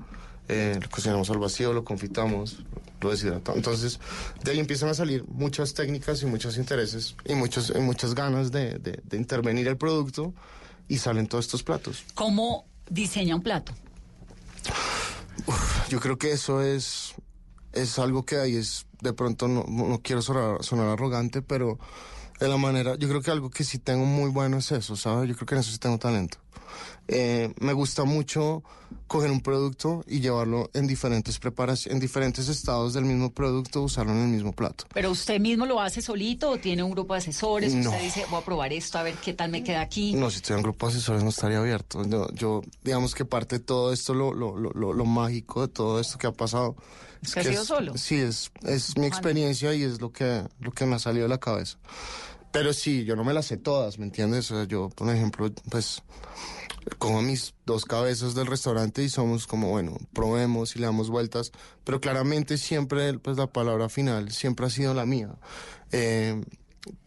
eh, lo cocinamos al vacío, lo confitamos, lo deshidratamos. Entonces, de ahí empiezan a salir muchas técnicas y muchos intereses y, muchos, y muchas ganas de, de- de intervenir el producto y salen todos estos platos. ¿Cómo diseña un plato? Yo creo que eso es, es algo que ahí es, de pronto no, no quiero sonar, sonar arrogante, pero de la manera, yo creo que algo que sí tengo muy bueno es eso, ¿sabes? Yo creo que en eso sí tengo talento. Eh, me gusta mucho coger un producto y llevarlo en diferentes preparaciones, en diferentes estados del mismo producto, usarlo en el mismo plato. ¿Pero usted mismo lo hace solito o tiene un grupo de asesores? No. Usted dice, voy a probar esto, a ver qué tal me queda aquí. No, si estuviera en grupo de asesores no estaría abierto. Yo, yo, digamos que parte de todo esto, lo, lo, lo, lo, mágico de todo esto que ha pasado. Es que ha sido solo. Sí, es, es mi experiencia y es lo que, lo que me ha salido de la cabeza. Pero sí, yo no me las sé todas, ¿me entiendes? O sea, yo, por ejemplo, pues cojo mis dos cabezas del restaurante y somos como, bueno, probemos y le damos vueltas, pero claramente siempre, pues la palabra final siempre ha sido la mía. Eh,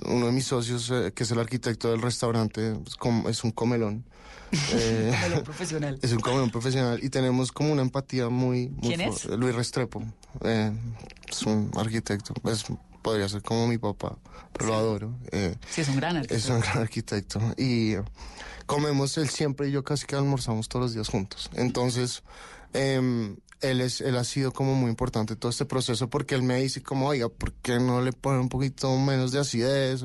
uno de mis socios, eh, que es el arquitecto del restaurante, es, como- es un comelón. Eh, Comelón profesional. Es un comelón profesional y tenemos como una empatía muy... muy ¿Quién es? Luis Restrepo. Es un arquitecto. Es, podría ser como mi papá, pero lo adoro. Eh, Sí, es un gran arquitecto. es un gran arquitecto. Y comemos él siempre y yo casi que almorzamos todos los días juntos. Entonces, em, él, es, él ha sido como muy importante todo este proceso porque él me dice como, oiga, ¿por qué no le ponen un poquito menos de acidez?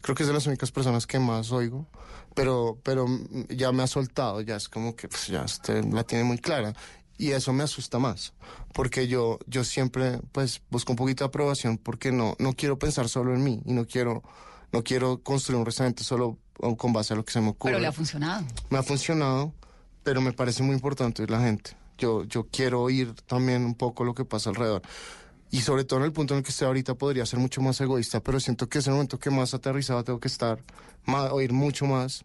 Creo que es de las únicas personas que más oigo. Pero, pero ya me ha soltado, ya es como que pues, ya usted la tiene muy clara. Y eso me asusta más, porque yo, yo siempre pues busco un poquito de aprobación porque no, no quiero pensar solo en mí y no quiero, no quiero construir un restaurante solo con base a lo que se me ocurre. Pero le ha funcionado. Me ha funcionado, pero me parece muy importante oír la gente. Yo, yo quiero oír también un poco lo que pasa alrededor. Y sobre todo en el punto en el que estoy ahorita podría ser mucho más egoísta, pero siento que es el momento que más aterrizado tengo que estar, más, oír mucho más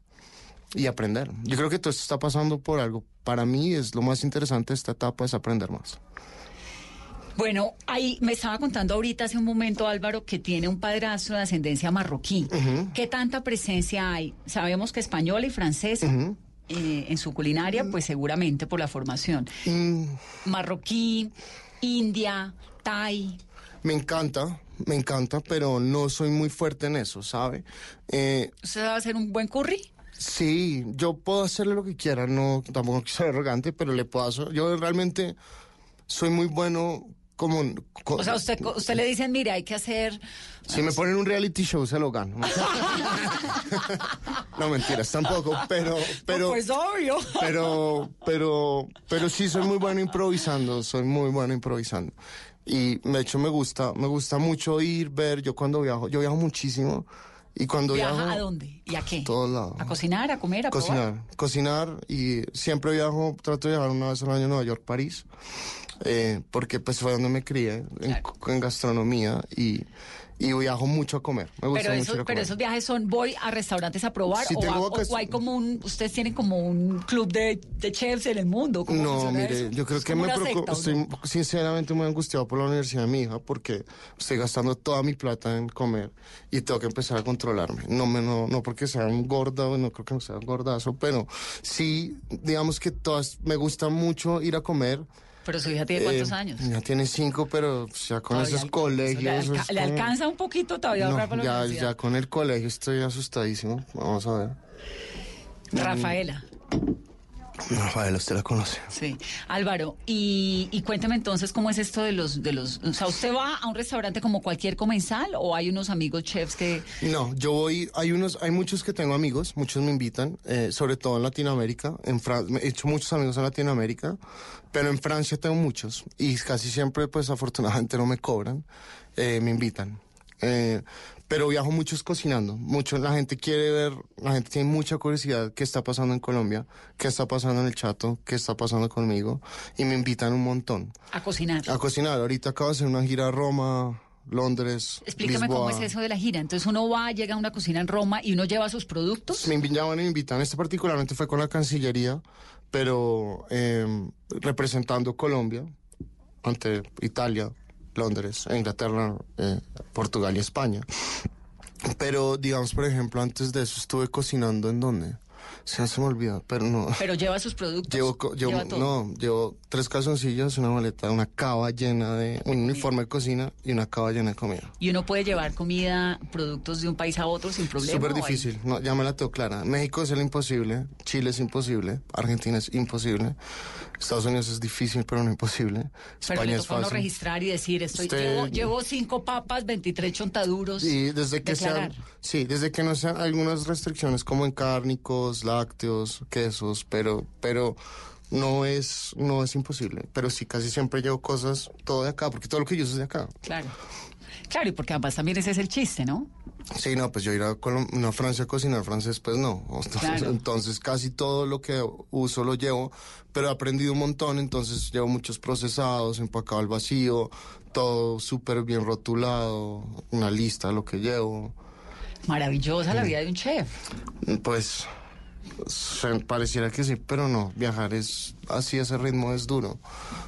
y aprender. Yo creo que todo esto está pasando por algo. Para mí es lo más interesante de esta etapa es aprender más. Bueno, ahí me estaba contando ahorita hace un momento Álvaro que tiene un padrastro de ascendencia marroquí. ¿Qué tanta presencia hay? Sabemos que española y francesa. eh, en su culinaria, pues seguramente por la formación. Mm, Marroquí, India, Thai. me encanta, me encanta, pero no soy muy fuerte en eso, ¿sabe? Eh, ¿Usted va a hacer un buen curry? Sí, yo puedo hacerle lo que quiera, no, tampoco quiero ser arrogante, pero le puedo hacer. Yo realmente soy muy bueno como... co- O sea, usted, usted le dicen, mire, hay que hacer... Si me ponen un reality show, se lo gano. no, mentiras, tampoco, pero... pero pues obvio. Pero, pero, pero sí soy muy bueno improvisando, soy muy bueno improvisando. Y de hecho me gusta, me gusta mucho ir, ver, yo cuando viajo, yo viajo muchísimo. Y cuando ¿Viaja viajo... a dónde? ¿Y a qué? A todos lados. ¿A cocinar, a comer, a probar? Cocinar, cocinar y siempre viajo, trato de viajar una vez al año a Nueva York, París, eh, porque pues fue donde me crié, en, en gastronomía y, y viajo mucho a comer. Me gusta Pero, mucho ir a pero comer. esos viajes son, voy a restaurantes a probar o, tengo a- o- ocas- o hay como un, ustedes tienen como un club de, de chefs en el mundo. ¿Cómo No, mire, eso? yo creo ¿Es que me secta, ¿o no? estoy sinceramente muy angustiado por la universidad de mi hija porque estoy gastando toda mi plata en comer y tengo que empezar a controlarme. No, me, no, no porque sea un gordo, no creo que no sea un gordazo, pero sí, digamos que todas, me gusta mucho ir a comer, Pero su hija tiene cuántos Eh, años. Ya tiene cinco, pero ya con Todavía esos le- colegios. Le, alca- es le como- alcanza un poquito todavía No, para ya, ya con el colegio estoy asustadísimo. Vamos a ver. Rafaela. Rafael, usted la conoce. Sí. Álvaro, y, y cuéntame entonces cómo es esto de los, de los, o sea, ¿usted va a un restaurante como cualquier comensal o hay unos amigos chefs que, No, yo voy, hay unos, hay muchos que tengo amigos, muchos me invitan, eh, sobre todo en Latinoamérica, en Francia, he hecho muchos amigos en Latinoamérica, pero en Francia tengo muchos y casi siempre, pues afortunadamente no me cobran, eh, me invitan. Eh, pero viajo muchos cocinando, mucho, la gente quiere ver, la gente tiene mucha curiosidad qué está pasando en Colombia, qué está pasando en el Chato, qué está pasando conmigo y me invitan un montón a cocinar? a cocinar. Ahorita acabo de hacer una gira a Roma, Londres, Explícame cómo Lisboa. es eso de la gira. Entonces uno va, llega a una cocina en Roma y uno lleva sus productos. Me llaman y me invitan. Este particularmente fue con la Cancillería, pero eh, representando Colombia ante Italia, Londres, Inglaterra, eh, Portugal y España. Pero, digamos, por ejemplo, antes de eso estuve cocinando en dónde. Se, se me olvida, pero no. Pero lleva sus productos. Llevo, lleva todo. no, llevo tres calzoncillos, una maleta, una cava llena de, un uniforme de cocina y una cava llena de comida. Y uno puede llevar comida, productos de un país a otro sin problema. Súper ¿o hay- difícil, no, ya me la tengo clara. México es el imposible, Chile es imposible, Argentina es imposible, Estados Unidos es difícil pero no imposible, Pero España le es toca a uno fácil. registrar y decir, estoy, Usted- llevo, llevo cinco papas, 23 chontaduros. Y desde que sean, sí, desde que no sean algunas restricciones como en cárnicos, lácteos, quesos, pero, pero no es, no es imposible. Pero sí, casi siempre llevo cosas todo de acá, porque todo lo que yo uso es de acá. Claro. Claro, y porque además también ese es el chiste, ¿no? Sí, no, pues yo ir a, Colom- no, a Francia a cocinar francés, pues no. Entonces, Claro. entonces casi todo lo que uso lo llevo, pero he aprendido un montón, entonces llevo muchos procesados, empacado al vacío, todo súper bien rotulado, una lista de lo que llevo. Maravillosa la vida de un chef. Pues se- pareciera que sí, pero no, viajar es así, ese ritmo es duro,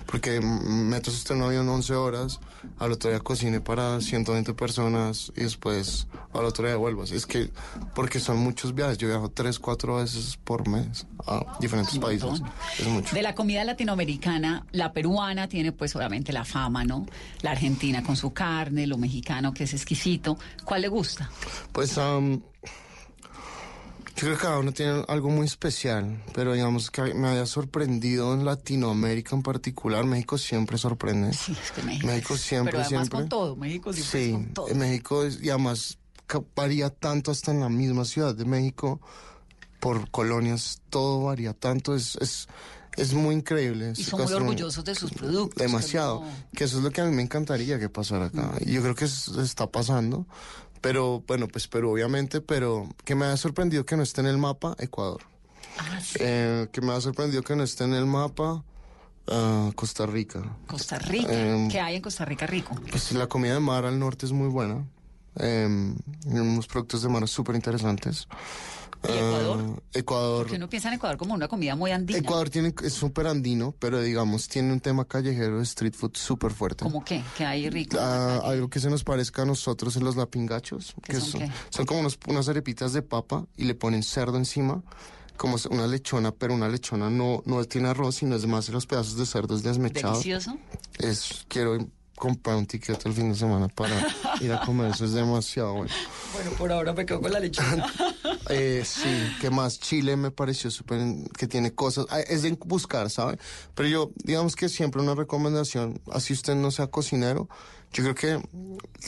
porque metes usted en un avión 11 horas, al otro día cocine para 120 personas y después al otro día vuelvas. Es que, porque son muchos viajes, yo viajo 3, 4 veces por mes a diferentes países, es mucho. De la comida latinoamericana, la peruana tiene pues obviamente la fama, ¿no? La argentina con su carne, lo mexicano que es exquisito. ¿Cuál le gusta? Pues yo creo que cada uno tiene algo muy especial, pero digamos que me había sorprendido en Latinoamérica en particular. México siempre sorprende. Sí, es que México. México siempre, Pero además siempre. con todo, México siempre es Sí, con todo. México es- y además varía tanto hasta en la misma ciudad de México por colonias, todo varía tanto, es, es, es muy increíble. Y es son muy orgullosos de sus productos. Demasiado. que eso es lo que a mí me encantaría que pasara acá. Mm. Y yo creo que es- está pasando. Pero, bueno, pues, pero obviamente, pero que me ha sorprendido que no esté en el mapa Ecuador. Ah, sí. Eh, que me ha sorprendido que no esté en el mapa ah, Costa Rica. Costa Rica. Em, ¿Qué hay en Costa Rica rico? Pues la comida de mar al norte es muy buena. Eh, unos productos de mar súper interesantes. ¿Y Ecuador? Ah, Ecuador. Porque uno piensa en Ecuador como una comida muy andina. Ecuador tiene, es súper andino, pero digamos, tiene un tema callejero de street food súper fuerte. ¿Cómo qué? ¿Qué hay rico? Ah, algo que se nos parezca a nosotros en los lapingachos, ¿Qué que son son, qué? son como unos- unas arepitas de papa y le ponen cerdo encima, como una lechona, pero una lechona no, no tiene arroz, sino es más los pedazos de cerdos desmechados. Delicioso. Es, quiero comprar un ticket el fin de semana para ir a comer, eso es demasiado bueno. Bueno, por ahora me quedo con la lechona. Eh, sí, que más Chile me pareció súper, que tiene cosas, ah, es de buscar, ¿sabe? Pero yo, digamos que siempre una recomendación, así usted no sea cocinero, yo creo que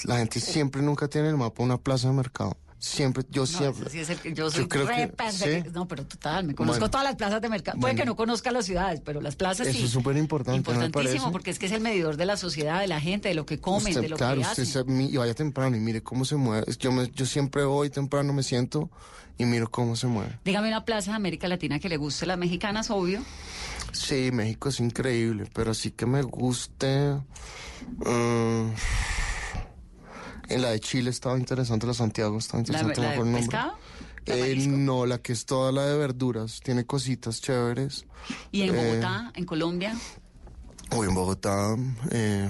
la gente siempre nunca tiene en el mapa una plaza de mercado. Siempre, yo No, siempre. ese sí es el que yo soy creo re que-. ¿sí? No, pero total, me conozco Bueno. todas las plazas de mercado. Puede que no conozca las ciudades, pero las plazas Eso sí. es súper importante, Importantísimo, porque es que es el medidor de la sociedad, de la gente, de lo que comen, Usted, de lo claro, que usted hacen. se- mi- y vaya temprano y mire cómo se mueve. Yo, me- yo siempre voy temprano, me siento y miro cómo se mueve. Dígame una plaza de América Latina que le guste, las mexicanas, obvio. Sí, México es increíble, pero así que me guste. mm, en la de Chile estaba interesante, la de Santiago estaba La, interesante. la me de pescado. ¿La Eh, no, la que es toda la de verduras, tiene cositas chéveres. Y en eh, Bogotá, en Colombia. Hoy en Bogotá, eh,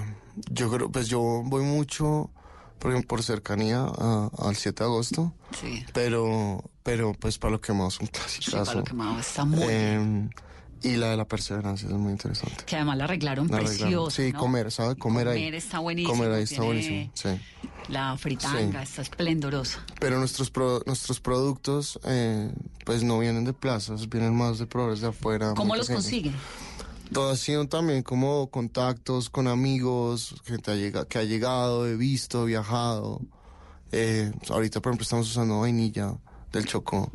yo creo, pues yo voy mucho, por ejemplo, por cercanía a- al 7 de agosto, Sí. pero, pero pues para lo que más un Sí, clásico. para lo quemado está muy bien. Y la de la perseverancia es muy interesante. Que además la arreglaron La arreglaron. preciosa. Sí, ¿no? comer, ¿sabe? Comer, ahí. Comer está buenísimo. Comer ahí está buenísimo, sí. La fritanga está esplendorosa. Pero nuestros pro- nuestros productos, eh, pues no vienen de plazas, vienen más de proveedores de afuera. ¿Cómo los pequeños. consigue? Todo ha sido también como contactos con amigos, gente ha que ha llegado, he visto, viajado. Eh, ahorita, por ejemplo, estamos usando vainilla del Chocó.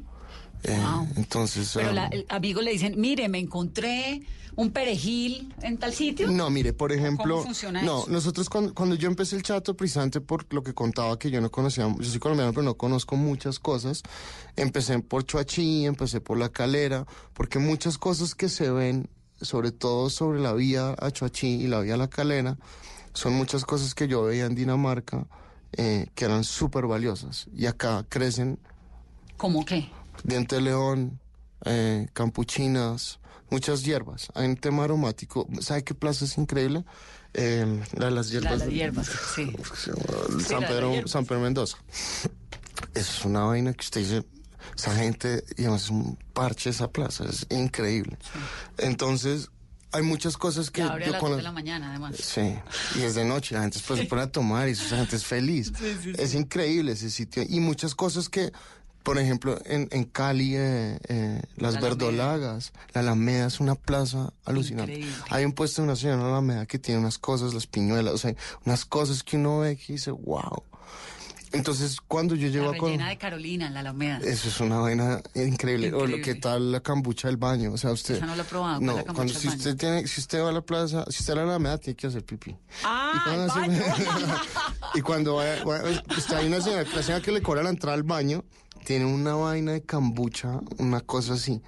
Eh, Wow. Entonces... Pero um, la, el amigo le dicen, mire, me encontré un perejil en tal sitio. No, mire, por ejemplo, ¿Cómo funciona no, eso? nosotros cuando, cuando yo empecé el chato, precisamente por lo que contaba que yo no conocía, yo soy colombiano, pero no conozco muchas cosas, empecé por Chuachi, empecé por La Calera, porque muchas cosas que se ven, sobre todo sobre la vía a Chuachi y la vía a La Calera, son muchas cosas que yo veía en Dinamarca eh, que eran súper valiosas. Y acá crecen ¿Cómo qué? Diente de león, eh, campuchinas, muchas hierbas. Hay un tema aromático. ¿Sabe qué plaza es increíble? Eh, la de las La, hierbas. las hierbas, sí. San, la de Pedro, hierbas. San Pedro Mendoza. Eso es una vaina que usted dice, esa gente, digamos, es un parche esa plaza, es increíble. Entonces, hay muchas cosas que abre a yo las con de la mañana, además. Sí, y es de noche, la gente después se pone a tomar y esa gente es feliz. Es increíble ese sitio. Y muchas cosas que, por ejemplo, en, en Cali, eh, eh, las La Alameda. verdolagas, la Alameda es una plaza alucinante. Increíble. Hay un puesto de una señora en la Alameda que tiene unas cosas, las piñuelas, o sea, unas cosas que uno ve que dice, wow. Entonces, cuando yo llego La a... rellena de Carolina, en la Alameda. eso es una vaina increíble. O lo Increíble. que tal la cambucha del baño. O sea, usted. Esa no la he probado, ¿cuál No, la cuando si baño? usted tiene, si usted va a la plaza, si usted va a la Alameda, tiene que hacer pipí. Ah, y cuando, hace- y cuando vaya, vaya- está hay una señora, la señora que le cobra la entrada al baño, tiene una vaina de cambucha, una cosa así.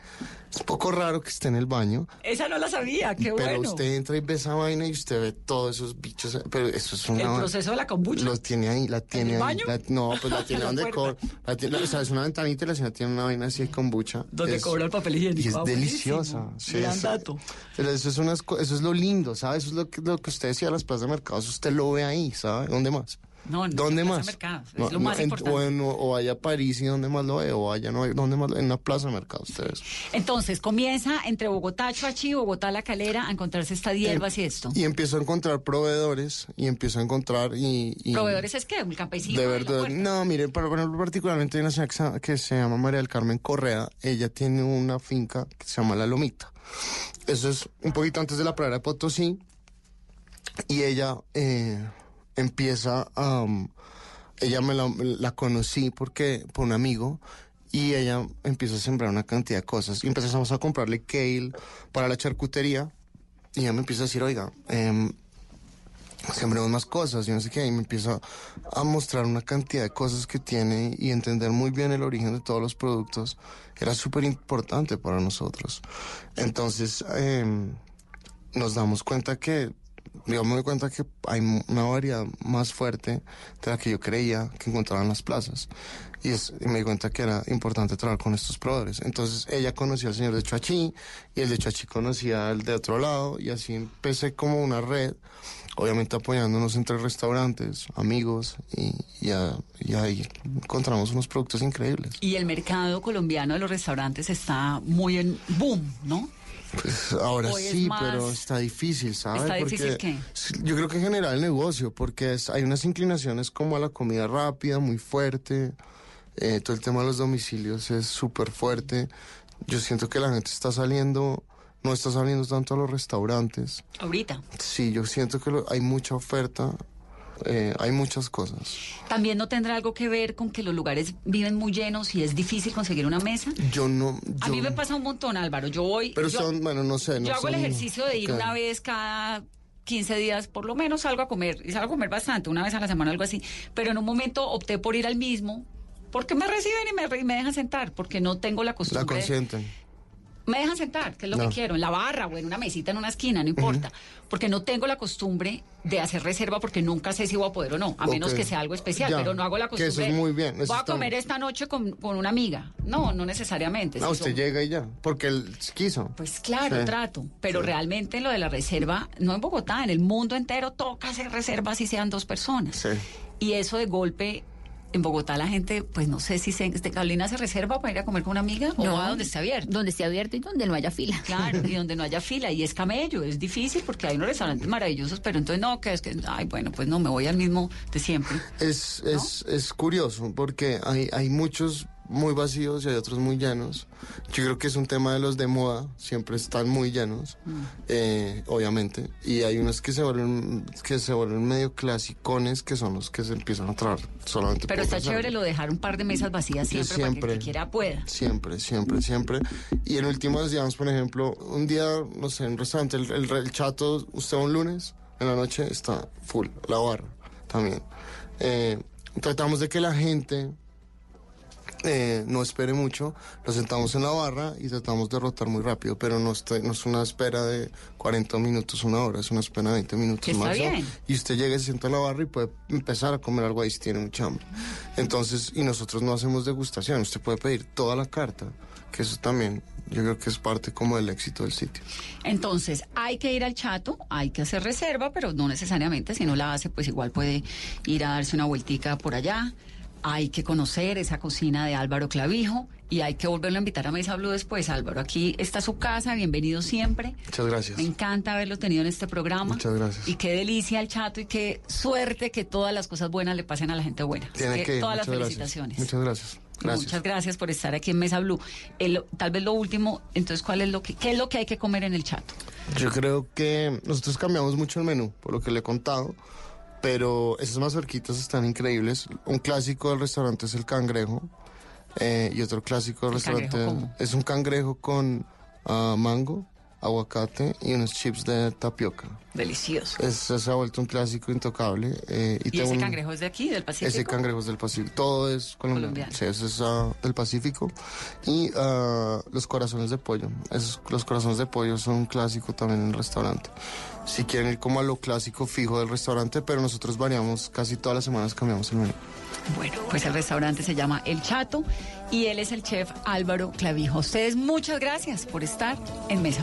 Es un poco raro que esté en el baño. Esa no la sabía, qué pero bueno. usted entra y ve esa vaina y usted ve todos esos bichos. Pero eso es una El proceso de la kombucha. Los tiene ahí, la tiene el ahí. baño? la- no, pues la tiene donde cobra. o sea, es una ventanita y la señora tiene una vaina así de kombucha. Donde Es- cobra el papel higiénico. Y es Ah, deliciosa. Sí, Gran es- dato. pero eso es, unas eso es lo lindo, ¿sabes? Eso es lo que, lo que usted decía de las plazas de mercados. Usted lo ve ahí, ¿sabe? ¿Dónde más? No, en ¿Dónde más? es No, lo más en- importante. O, en- o vaya a París y ¿dónde más lo ve? O vaya, no, ¿dónde más? lo- En una plaza de mercado, ustedes. Entonces, comienza entre Bogotá, Chuachi, Bogotá, La Calera, a encontrarse estas hierbas y esto. Y empiezo a encontrar proveedores y empiezo a encontrar y... y- ¿Proveedores es qué? ¿Un campesino? De verdad, no, mire, para- ejemplo, particularmente hay una señora que se, que se llama María del Carmen Correa. Ella tiene una finca que se llama La Lomita. Eso es un poquito antes de la pradera de Potosí. Y ella eh, empieza a... um, ella me la, la conocí porque por un amigo y ella empieza a sembrar una cantidad de cosas. Y empezamos a comprarle kale para la charcutería. Y ella me empieza a decir, oiga, em, sembremos más cosas, yo no sé qué, y me empieza a mostrar una cantidad de cosas que tiene y entender muy bien el origen de todos los productos. Era súper importante para nosotros. Entonces, em, nos damos cuenta que, digamos, me doy cuenta que hay una variedad más fuerte de la que yo creía que encontraba en las plazas. Y, es, y me di cuenta que era importante trabajar con estos proveedores. Entonces ella conocía al señor de Chuachi y el de Chuachi conocía al de otro lado y así empecé como una red, obviamente apoyándonos entre restaurantes, amigos y, y, a- y ahí encontramos unos productos increíbles. Y el mercado colombiano de los restaurantes está muy en boom, ¿no? Pues ahora Hoy sí, pero está difícil, ¿sabes? ¿Está difícil qué? Yo creo que en general el negocio, porque es- hay unas inclinaciones como a la comida rápida, muy fuerte. eh, todo el tema de los domicilios es súper fuerte. Yo siento que la gente está saliendo, no está saliendo tanto a los restaurantes. Ahorita. Sí, yo siento que lo- hay mucha oferta, eh, hay muchas cosas. También no tendrá algo que ver con que los lugares viven muy llenos y es difícil conseguir una mesa. Yo no... A mí me pasa un montón, Álvaro. Yo voy. Pero yo- son, bueno, no sé. No yo hago el ejercicio de ir una vez cada 15 días, por lo menos salgo a comer. Y salgo a comer bastante, una vez a la semana, algo así. Pero en un momento opté por ir al mismo. Porque me reciben y me, y me dejan sentar, porque no tengo la La costumbre. de- consienten. Me dejan sentar, que es lo No. que quiero, en la barra o en una mesita en una esquina, no importa. Porque no tengo la costumbre de hacer reserva porque nunca sé si voy a poder o no, a menos que sea algo especial, Ya, pero no hago la que eso costumbre. es muy bien, eso Voy a comer bien. esta noche con, con una amiga. No, no necesariamente. No, Si usted llega y ya, porque él quiso. Pues claro, Sí. trato. Pero realmente lo de la reserva, no en Bogotá, en el mundo entero toca hacer reservas si sean dos personas. Sí. Y eso de golpe en Bogotá la gente, pues no sé si se, este, Carolina se reserva para ir a comer con una amiga o No. va donde esté abierto. Donde esté abierto y donde no haya fila. Claro, y donde no haya fila, y es camello, es difícil porque hay unos restaurantes maravillosos, pero entonces no, que es que, ay, bueno, pues no, me voy al mismo de siempre. Es, es, es curioso porque hay, hay muchos muy vacíos y hay otros muy llenos. Yo creo que es un tema de los de moda, siempre están muy llenos, eh, obviamente. Y hay unos que se vuelven que se vuelven medio clasicones, que son los que se empiezan a traer solamente Pero está chévere lo de dejar un par de mesas vacías Yo siempre, para que el que quiera pueda. Siempre, siempre, siempre. Y en últimas, digamos, por ejemplo, un día, no sé, en un restaurante, el, el- el chato, usted un lunes, en la noche está full, la barra también. Eh, tratamos de que la gente eh, no espere mucho, nos sentamos en la barra y tratamos de rotar muy rápido, pero no, está- no es una espera de 40 minutos, una hora, es una espera de 20 minutos bien. Y usted llega, se sienta en la barra y puede empezar a comer algo ahí si tiene mucha hambre. Entonces, y nosotros no hacemos degustación, usted puede pedir toda la carta, que eso también yo creo que es parte como del éxito del sitio. Entonces, hay que ir al chato, hay que hacer reserva, pero no necesariamente, si no la hace, pues igual puede ir a darse una vueltica por allá. Hay que conocer esa cocina de Álvaro Clavijo y hay que volverlo a invitar a Mesa Blue después. Álvaro, aquí está su casa, bienvenido siempre. Muchas gracias. Me encanta haberlo tenido en este programa. Muchas gracias. Y qué delicia el chato y qué suerte que todas las cosas buenas le pasen a la gente buena. Tiene Que que todas las gracias. felicitaciones. Muchas gracias. Gracias. Muchas gracias por estar aquí en Mesa Blue. El- tal vez lo último, entonces, ¿cuál es lo que, qué es lo que hay que comer en el chato? Yo creo que nosotros cambiamos mucho el menú, por lo que le he contado, pero esas mazorquitas están increíbles. Un clásico del restaurante es el cangrejo, eh, y otro clásico del ¿El cangrejo restaurante es un cangrejo con ah, mango, aguacate y unos chips de tapioca. Delicioso. Es, se ha vuelto un clásico intocable. eh, y ¿Y tengo ese un- cangrejo es de aquí, del Pacífico? Ese cangrejo es del Pacífico. Todo es colombiano. Colombiano. Sí, ese es ah, del Pacífico. Y ah, los corazones de pollo. Esos, los corazones de pollo son un clásico también en el restaurante. Si quieren ir como a lo clásico fijo del restaurante, pero nosotros variamos, casi todas las semanas cambiamos el menú. Bueno, pues el restaurante se llama El Chato y él es el chef Álvaro Clavijo. Ustedes muchas gracias por estar en Mesa.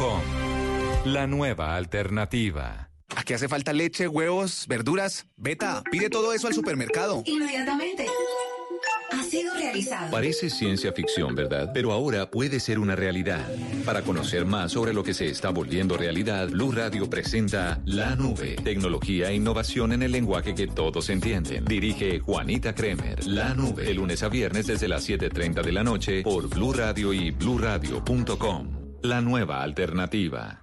La nueva alternativa. Aquí hace falta leche, huevos, verduras. Beta, pide todo eso al supermercado. Inmediatamente. Ha sido realizado. Parece ciencia ficción, ¿verdad? Pero ahora puede ser una realidad. Para conocer más sobre lo que se está volviendo realidad, Blue Radio presenta La Nube, tecnología e innovación en el lenguaje que todos entienden. Dirige Juanita Kremer. La Nube, de lunes a viernes desde las 7:30 de la noche por Blue Radio y bluradio.com. La nueva alternativa.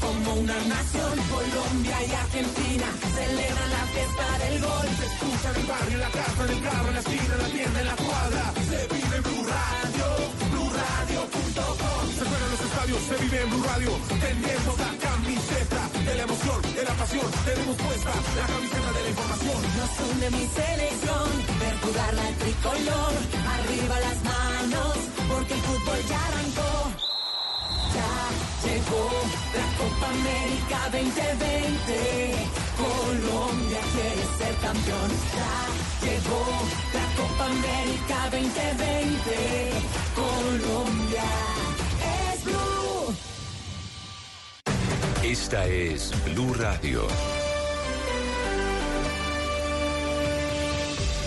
Como una nación. Colombia y Argentina celebran la fiesta del gol. Se escucha en el barrio, en la casa, en el carro, en la esquina, en la tienda, en la cuadra. Se vive en Blue Radio, BlueRadio.com. Se juega en los estadios, se vive en Blue Radio. Tenemos la camiseta de la emoción, de la pasión. Tenemos puesta la camiseta de la información. Nos une mi selección, ver jugar la tricolor. Arriba las manos, porque el fútbol ya arrancó. Llegó la Copa América 2020. Colombia quiere ser campeón. Ya llegó la Copa América 2020. Colombia es blue. Esta es Blue Radio.